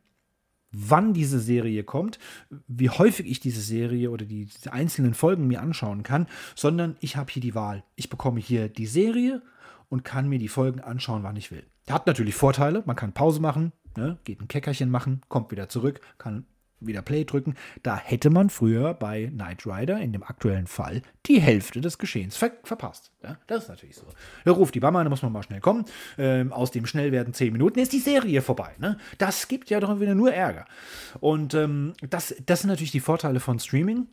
wann diese Serie kommt, wie häufig ich diese Serie oder die, diese einzelnen Folgen mir anschauen kann, sondern ich habe hier die Wahl. Ich bekomme hier die Serie und kann mir die Folgen anschauen, wann ich will. Hat natürlich Vorteile, man kann Pause machen, ne, geht ein Käckerchen machen, kommt wieder zurück, kann wieder Play drücken. Da hätte man früher bei Knight Rider in dem aktuellen Fall die Hälfte des Geschehens ver verpasst. Ja, das ist natürlich so. Da ruft die Mama, da muss man mal schnell kommen. Ähm, aus dem schnell werden zehn Minuten ist die Serie vorbei. Ne? Das gibt ja doch wieder nur Ärger. Und ähm, das, das sind natürlich die Vorteile von Streaming.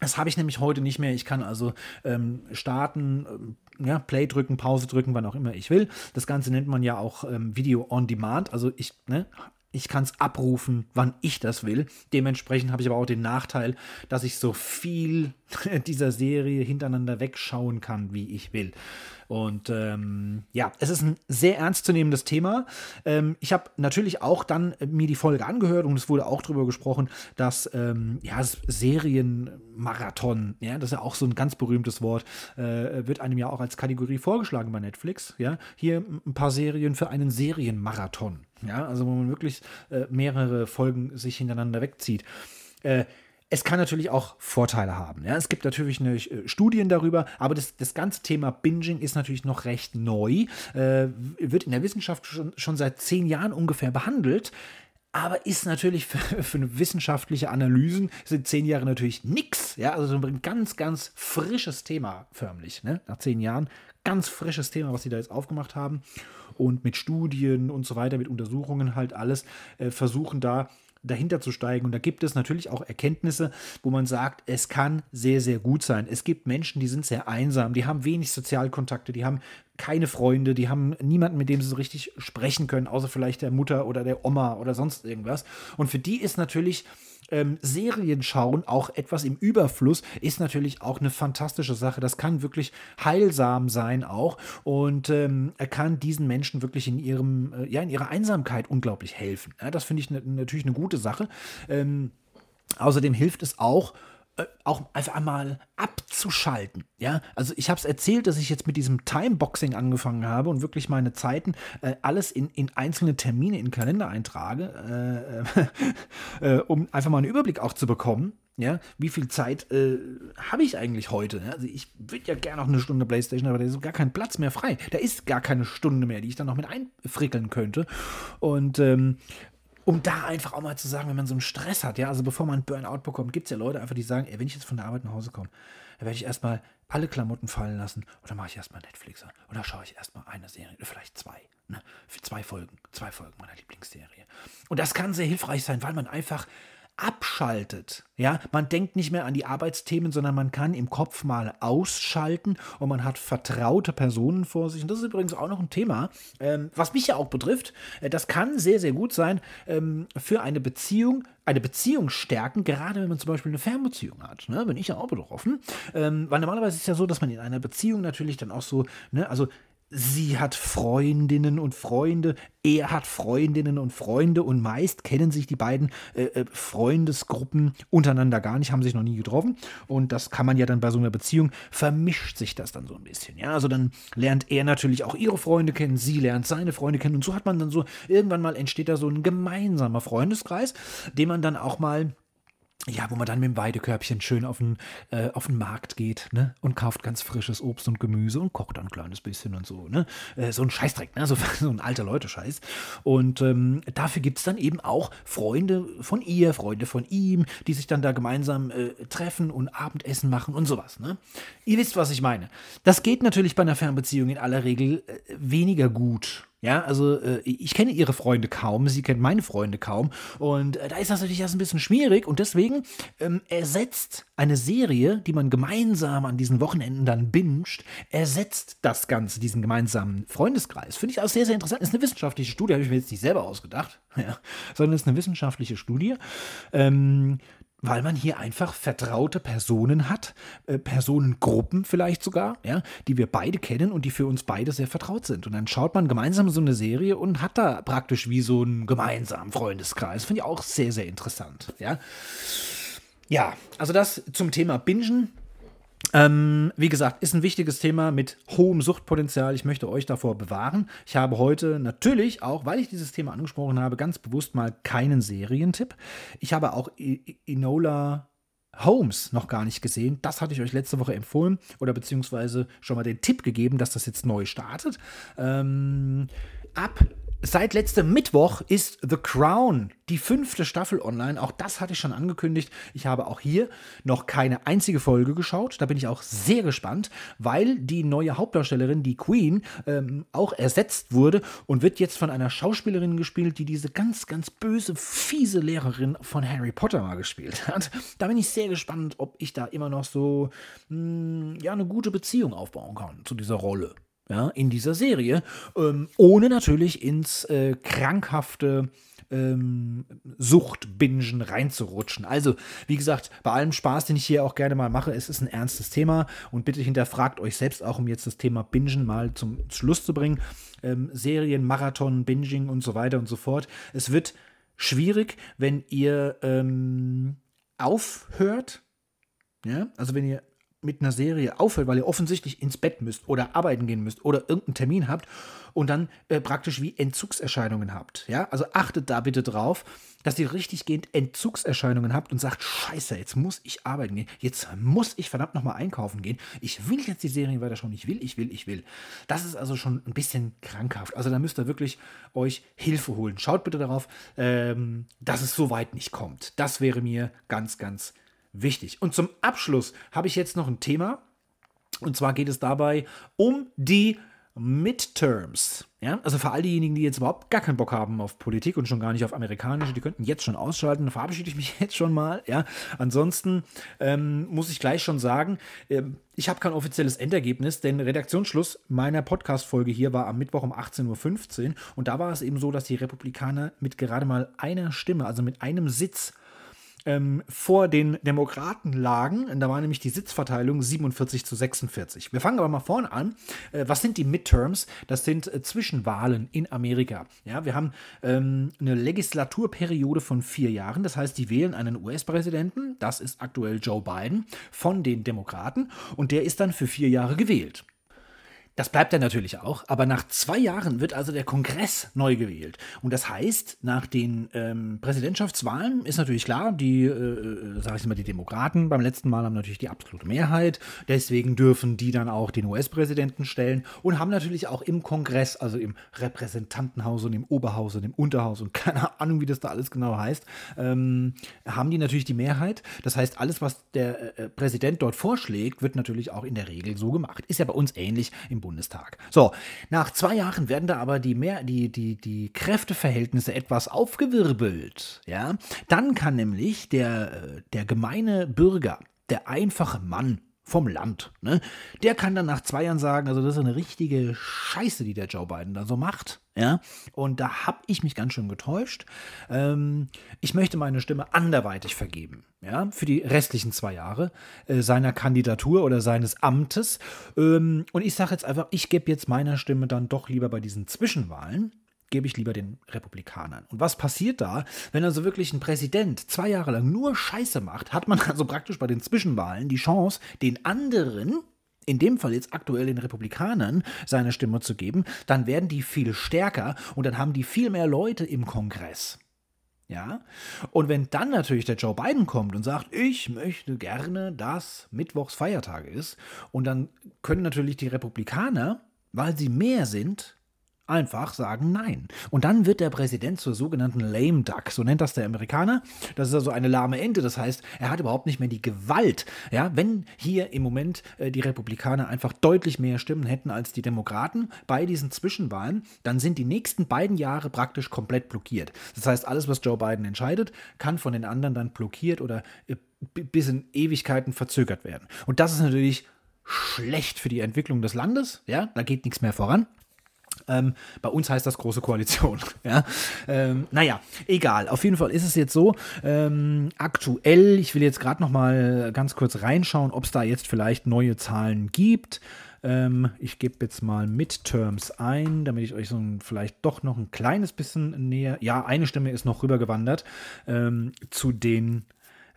Das habe ich nämlich heute nicht mehr. Ich kann also ähm, starten, ähm, ja, Play drücken, Pause drücken, wann auch immer ich will. Das Ganze nennt man ja auch ähm, Video on Demand. Also ich ne, ich kann es abrufen, wann ich das will. Dementsprechend habe ich aber auch den Nachteil, dass ich so viel dieser Serie hintereinander wegschauen kann, wie ich will. Und ähm, ja, es ist ein sehr ernstzunehmendes Thema. Ähm, ich habe natürlich auch dann mir die Folge angehört und es wurde auch darüber gesprochen, dass ähm, ja, Serienmarathon, ja, das ist ja auch so ein ganz berühmtes Wort, äh, wird einem ja auch als Kategorie vorgeschlagen bei Netflix. Ja, hier ein paar Serien für einen Serienmarathon. Ja, also wo man wirklich äh, mehrere Folgen sich hintereinander wegzieht. Äh, es kann natürlich auch Vorteile haben. Ja? Es gibt natürlich eine, äh, Studien darüber, aber das, das ganze Thema Binging ist natürlich noch recht neu, äh, wird in der Wissenschaft schon, schon seit zehn Jahren ungefähr behandelt. Aber ist natürlich für, für wissenschaftliche Analysen sind zehn Jahre natürlich nichts. Ja, also ein ganz, ganz frisches Thema förmlich. Ne? Nach zehn Jahren ganz frisches Thema, was sie da jetzt aufgemacht haben. Und mit Studien und so weiter, mit Untersuchungen halt alles äh, versuchen da dahinter zu steigen. Und da gibt es natürlich auch Erkenntnisse, wo man sagt, es kann sehr, sehr gut sein. Es gibt Menschen, die sind sehr einsam, die haben wenig Sozialkontakte, die haben keine Freunde, die haben niemanden, mit dem sie so richtig sprechen können, außer vielleicht der Mutter oder der Oma oder sonst irgendwas. Und für die ist natürlich ähm, Serien schauen, auch etwas im Überfluss, ist natürlich auch eine fantastische Sache. Das kann wirklich heilsam sein auch und ähm, kann diesen Menschen wirklich in ihrem, äh, ja, in ihrer Einsamkeit unglaublich helfen. Ja, das finde ich ne, natürlich eine gute Sache. Ähm, außerdem hilft es auch, auch einfach einmal abzuschalten. Ja, also ich habe es erzählt, dass ich jetzt mit diesem Timeboxing angefangen habe und wirklich meine Zeiten äh, alles in, in einzelne Termine in den Kalender eintrage, äh, äh, um einfach mal einen Überblick auch zu bekommen. Ja, wie viel Zeit äh, habe ich eigentlich heute? Also ich würde ja gerne noch eine Stunde Playstation, aber da ist gar kein Platz mehr frei. Da ist gar keine Stunde mehr, die ich dann noch mit einfrickeln könnte. Und ähm, um da einfach auch mal zu sagen, wenn man so einen Stress hat, ja, also bevor man einen Burnout bekommt, gibt es ja Leute einfach, die sagen, ey, wenn ich jetzt von der Arbeit nach Hause komme, dann werde ich erstmal alle Klamotten fallen lassen oder mache ich erstmal Netflix an oder schaue ich erstmal eine Serie vielleicht zwei. Ne? Zwei Folgen, zwei Folgen meiner Lieblingsserie. Und das kann sehr hilfreich sein, weil man einfach abschaltet. Ja, man denkt nicht mehr an die Arbeitsthemen, sondern man kann im Kopf mal ausschalten und man hat vertraute Personen vor sich. Und das ist übrigens auch noch ein Thema, ähm, was mich ja auch betrifft. Äh, das kann sehr, sehr gut sein ähm, für eine Beziehung, eine Beziehung stärken, gerade wenn man zum Beispiel eine Fernbeziehung hat. Ne? Bin ich ja auch betroffen. Ähm, weil normalerweise ist es ja so, dass man in einer Beziehung natürlich dann auch so, ne, also sie hat Freundinnen und Freunde, er hat Freundinnen und Freunde und meist kennen sich die beiden äh, äh, Freundesgruppen untereinander gar nicht, haben sich noch nie getroffen. Und das kann man ja dann bei so einer Beziehung, vermischt sich das dann so ein bisschen, ja, also dann lernt er natürlich auch ihre Freunde kennen, sie lernt seine Freunde kennen und so hat man dann so, irgendwann mal entsteht da so ein gemeinsamer Freundeskreis, den man dann auch mal ja, wo man dann mit dem Weidekörbchen schön auf den, äh, auf den Markt geht, ne? Und kauft ganz frisches Obst und Gemüse und kocht dann ein kleines bisschen und so, ne? Äh, so ein Scheißdreck, ne? So, so ein alter Leute-Scheiß. Und ähm, dafür gibt es dann eben auch Freunde von ihr, Freunde von ihm, die sich dann da gemeinsam äh, treffen und Abendessen machen und sowas, ne? Ihr wisst, was ich meine. Das geht natürlich bei einer Fernbeziehung in aller Regel äh, weniger gut. Ja, also äh, ich kenne ihre Freunde kaum, sie kennt meine Freunde kaum. Und äh, da ist das natürlich erst ein bisschen schwierig. Und deswegen ähm, ersetzt eine Serie, die man gemeinsam an diesen Wochenenden dann binscht, ersetzt das Ganze, diesen gemeinsamen Freundeskreis. Finde ich auch sehr, sehr interessant. Ist eine wissenschaftliche Studie, habe ich mir jetzt nicht selber ausgedacht, ja, sondern ist eine wissenschaftliche Studie. Ähm, weil man hier einfach vertraute Personen hat, äh, Personengruppen vielleicht sogar, ja, die wir beide kennen und die für uns beide sehr vertraut sind. Und dann schaut man gemeinsam so eine Serie und hat da praktisch wie so einen gemeinsamen Freundeskreis. Finde ich auch sehr, sehr interessant, ja. Ja, also das zum Thema Bingen. Ähm, wie gesagt, ist ein wichtiges Thema mit hohem Suchtpotenzial. Ich möchte euch davor bewahren. Ich habe heute natürlich auch, weil ich dieses Thema angesprochen habe, ganz bewusst mal keinen Serientipp. Ich habe auch Enola Holmes noch gar nicht gesehen. Das hatte ich euch letzte Woche empfohlen oder beziehungsweise schon mal den Tipp gegeben, dass das jetzt neu startet. Ähm, ab Seit letztem Mittwoch ist The Crown, die fünfte Staffel online. Auch das hatte ich schon angekündigt. Ich habe auch hier noch keine einzige Folge geschaut. Da bin ich auch sehr gespannt, weil die neue Hauptdarstellerin, die Queen, ähm, auch ersetzt wurde und wird jetzt von einer Schauspielerin gespielt, die diese ganz, ganz böse, fiese Lehrerin von Harry Potter mal gespielt hat. Da bin ich sehr gespannt, ob ich da immer noch so mh, hm, ja, eine gute Beziehung aufbauen kann zu dieser Rolle ja, in dieser Serie, ähm, ohne natürlich ins äh, krankhafte ähm, Suchtbingen reinzurutschen. Also, wie gesagt, bei allem Spaß, den ich hier auch gerne mal mache, es ist ein ernstes Thema und bitte hinterfragt euch selbst auch, um jetzt das Thema Bingen mal zum Schluss zu bringen. Ähm, Serien, Marathon, Binging und so weiter und so fort. Es wird schwierig, wenn ihr ähm, aufhört, ja, also wenn ihr mit einer Serie auffällt, weil ihr offensichtlich ins Bett müsst oder arbeiten gehen müsst oder irgendeinen Termin habt und dann äh, praktisch wie Entzugserscheinungen habt. Ja, also achtet da bitte drauf, dass ihr richtiggehend Entzugserscheinungen habt und sagt, scheiße, jetzt muss ich arbeiten gehen, jetzt muss ich verdammt nochmal einkaufen gehen. Ich will jetzt die Serien weiter schauen, ich will, ich will, ich will. Das ist also schon ein bisschen krankhaft. Also da müsst ihr wirklich euch Hilfe holen. Schaut bitte darauf, ähm, dass es so weit nicht kommt. Das wäre mir ganz, ganz wichtig wichtig. Und zum Abschluss habe ich jetzt noch ein Thema. Und zwar geht es dabei um die Midterms. Ja, also für all diejenigen, die jetzt überhaupt gar keinen Bock haben auf Politik und schon gar nicht auf amerikanische, die könnten jetzt schon ausschalten. Da verabschiede ich mich jetzt schon mal. Ja, ansonsten ähm, muss ich gleich schon sagen, äh, ich habe kein offizielles Endergebnis, denn Redaktionsschluss meiner Podcast-Folge hier war am Mittwoch um 18.15 Uhr und da war es eben so, dass die Republikaner mit gerade mal einer Stimme, also mit einem Sitz, ähm, vor den Demokraten lagen. Da war nämlich die Sitzverteilung 47 zu 46. Wir fangen aber mal vorne an. Äh, was sind die Midterms? Das sind äh, Zwischenwahlen in Amerika. Ja, wir haben ähm, eine Legislaturperiode von vier Jahren. Das heißt, die wählen einen US-Präsidenten. Das ist aktuell Joe Biden von den Demokraten. Und der ist dann für vier Jahre gewählt. Das bleibt er natürlich auch, aber nach zwei Jahren wird also der Kongress neu gewählt. Und das heißt, nach den ähm, Präsidentschaftswahlen ist natürlich klar, die, äh, äh sage ich mal, die Demokraten beim letzten Mal haben natürlich die absolute Mehrheit. Deswegen dürfen die dann auch den US-Präsidenten stellen und haben natürlich auch im Kongress, also im Repräsentantenhaus und im Oberhaus und im Unterhaus und keine Ahnung, wie das da alles genau heißt, ähm, haben die natürlich die Mehrheit. Das heißt, alles, was der äh, Präsident dort vorschlägt, wird natürlich auch in der Regel so gemacht. Ist ja bei uns ähnlich im Bundestag. So, nach zwei Jahren werden da aber die, mehr, die, die, die Kräfteverhältnisse etwas aufgewirbelt. Ja? Dann kann nämlich der, äh, der gemeine Bürger, der einfache Mann, vom Land. Ne? Der kann dann nach zwei Jahren sagen, also das ist eine richtige Scheiße, die der Joe Biden da so macht. Ja? Und da habe ich mich ganz schön getäuscht. Ähm, ich möchte meine Stimme anderweitig vergeben. Ja? Für die restlichen zwei Jahre äh, seiner Kandidatur oder seines Amtes. Ähm, und ich sage jetzt einfach, ich gebe jetzt meiner Stimme dann doch lieber bei diesen Zwischenwahlen gebe ich lieber den Republikanern. Und was passiert da, wenn also wirklich ein Präsident zwei Jahre lang nur Scheiße macht, hat man also praktisch bei den Zwischenwahlen die Chance, den anderen, in dem Fall jetzt aktuell den Republikanern, seine Stimme zu geben, dann werden die viel stärker und dann haben die viel mehr Leute im Kongress. Ja? Und wenn dann natürlich der Joe Biden kommt und sagt, ich möchte gerne, dass Mittwochs Feiertag ist, und dann können natürlich die Republikaner, weil sie mehr sind, einfach sagen Nein. Und dann wird der Präsident zur sogenannten Lame Duck, so nennt das der Amerikaner. Das ist also eine lahme Ente, das heißt, er hat überhaupt nicht mehr die Gewalt. Ja, wenn hier im Moment äh, die Republikaner einfach deutlich mehr Stimmen hätten als die Demokraten bei diesen Zwischenwahlen, dann sind die nächsten beiden Jahre praktisch komplett blockiert. Das heißt, alles, was Joe Biden entscheidet, kann von den anderen dann blockiert oder äh, bis in Ewigkeiten verzögert werden. Und das ist natürlich schlecht für die Entwicklung des Landes. Ja, da geht nichts mehr voran. Ähm, bei uns heißt das Große Koalition. ja? Ähm, naja, egal. Auf jeden Fall ist es jetzt so, ähm, aktuell, ich will jetzt gerade noch mal ganz kurz reinschauen, ob es da jetzt vielleicht neue Zahlen gibt. Ähm, ich gebe jetzt mal Midterms ein, damit ich euch so ein, vielleicht doch noch ein kleines bisschen näher. Ja, eine Stimme ist noch rübergewandert ähm, zu den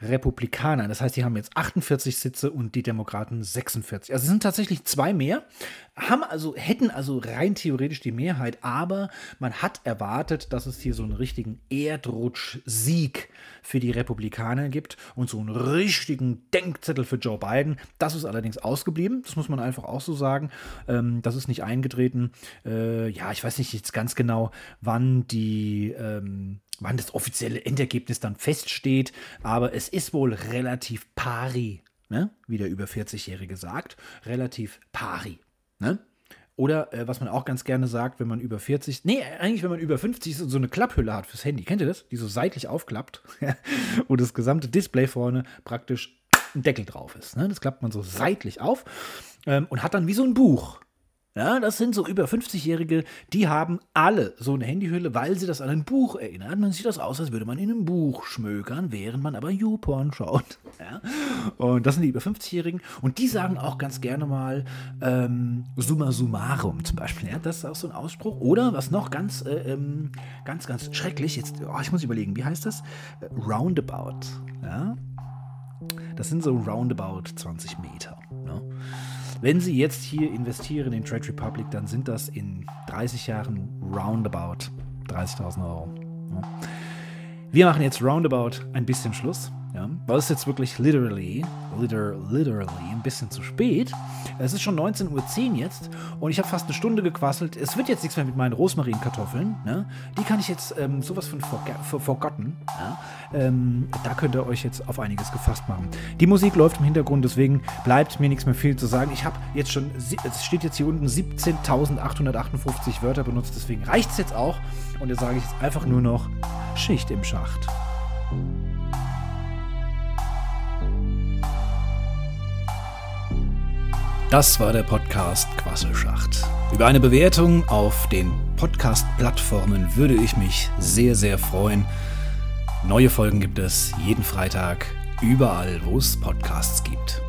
Republikanern. Das heißt, die haben jetzt 48 Sitze und die Demokraten 46. Also es sind tatsächlich zwei mehr, haben also, hätten also rein theoretisch die Mehrheit, aber man hat erwartet, dass es hier so einen richtigen Erdrutsch-Sieg für die Republikaner gibt und so einen richtigen Denkzettel für Joe Biden. Das ist allerdings ausgeblieben, das muss man einfach auch so sagen. Ähm, das ist nicht eingetreten. Äh, ja, ich weiß nicht jetzt ganz genau, wann die ähm, wann das offizielle Endergebnis dann feststeht, aber es ist wohl relativ pari, ne? wie der über 40-Jährige sagt, relativ pari. Ne? Oder äh, was man auch ganz gerne sagt, wenn man über 40, nee, eigentlich wenn man über 50 ist und so eine Klapphülle hat fürs Handy. Kennt ihr das? Die so seitlich aufklappt und das gesamte Display vorne praktisch ein Deckel drauf ist. Ne? Das klappt man so seitlich auf ähm, und hat dann wie so ein Buch. Ja, das sind so über 50-Jährige, die haben alle so eine Handyhülle, weil sie das an ein Buch erinnert. Man sieht das aus, als würde man in einem Buch schmökern, während man aber YouPorn schaut. Ja? Und das sind die über 50-Jährigen. Und die sagen auch ganz gerne mal ähm, summa summarum zum Beispiel. Ja? Das ist auch so ein Ausspruch. Oder was noch ganz, äh, ähm, ganz, ganz schrecklich, jetzt, oh, ich muss überlegen, wie heißt das? Roundabout. Ja? Das sind so roundabout 20 Meter. Ne? Wenn Sie jetzt hier investieren in Trade Republic, dann sind das in 30 Jahren roundabout 30.000 Euro. Wir machen jetzt roundabout ein bisschen Schluss. Ja, weil es jetzt wirklich literally, liter, literally ein bisschen zu spät. Es ist schon 19.10 Uhr jetzt und ich habe fast eine Stunde gequasselt. Es wird jetzt nichts mehr mit meinen Rosmarinkartoffeln. Ne? Die kann ich jetzt ähm, sowas von forgotten. Ja? Ähm, da könnt ihr euch jetzt auf einiges gefasst machen. Die Musik läuft im Hintergrund, deswegen bleibt mir nichts mehr viel zu sagen. Ich habe jetzt schon, es steht jetzt hier unten 17.858 Wörter benutzt, deswegen reicht es jetzt auch. Und jetzt sage ich jetzt einfach nur noch Schicht im Schacht. Das war der Podcast Quasselschacht. Über eine Bewertung auf den Podcast-Plattformen würde ich mich sehr, sehr freuen. Neue Folgen gibt es jeden Freitag, überall, wo es Podcasts gibt.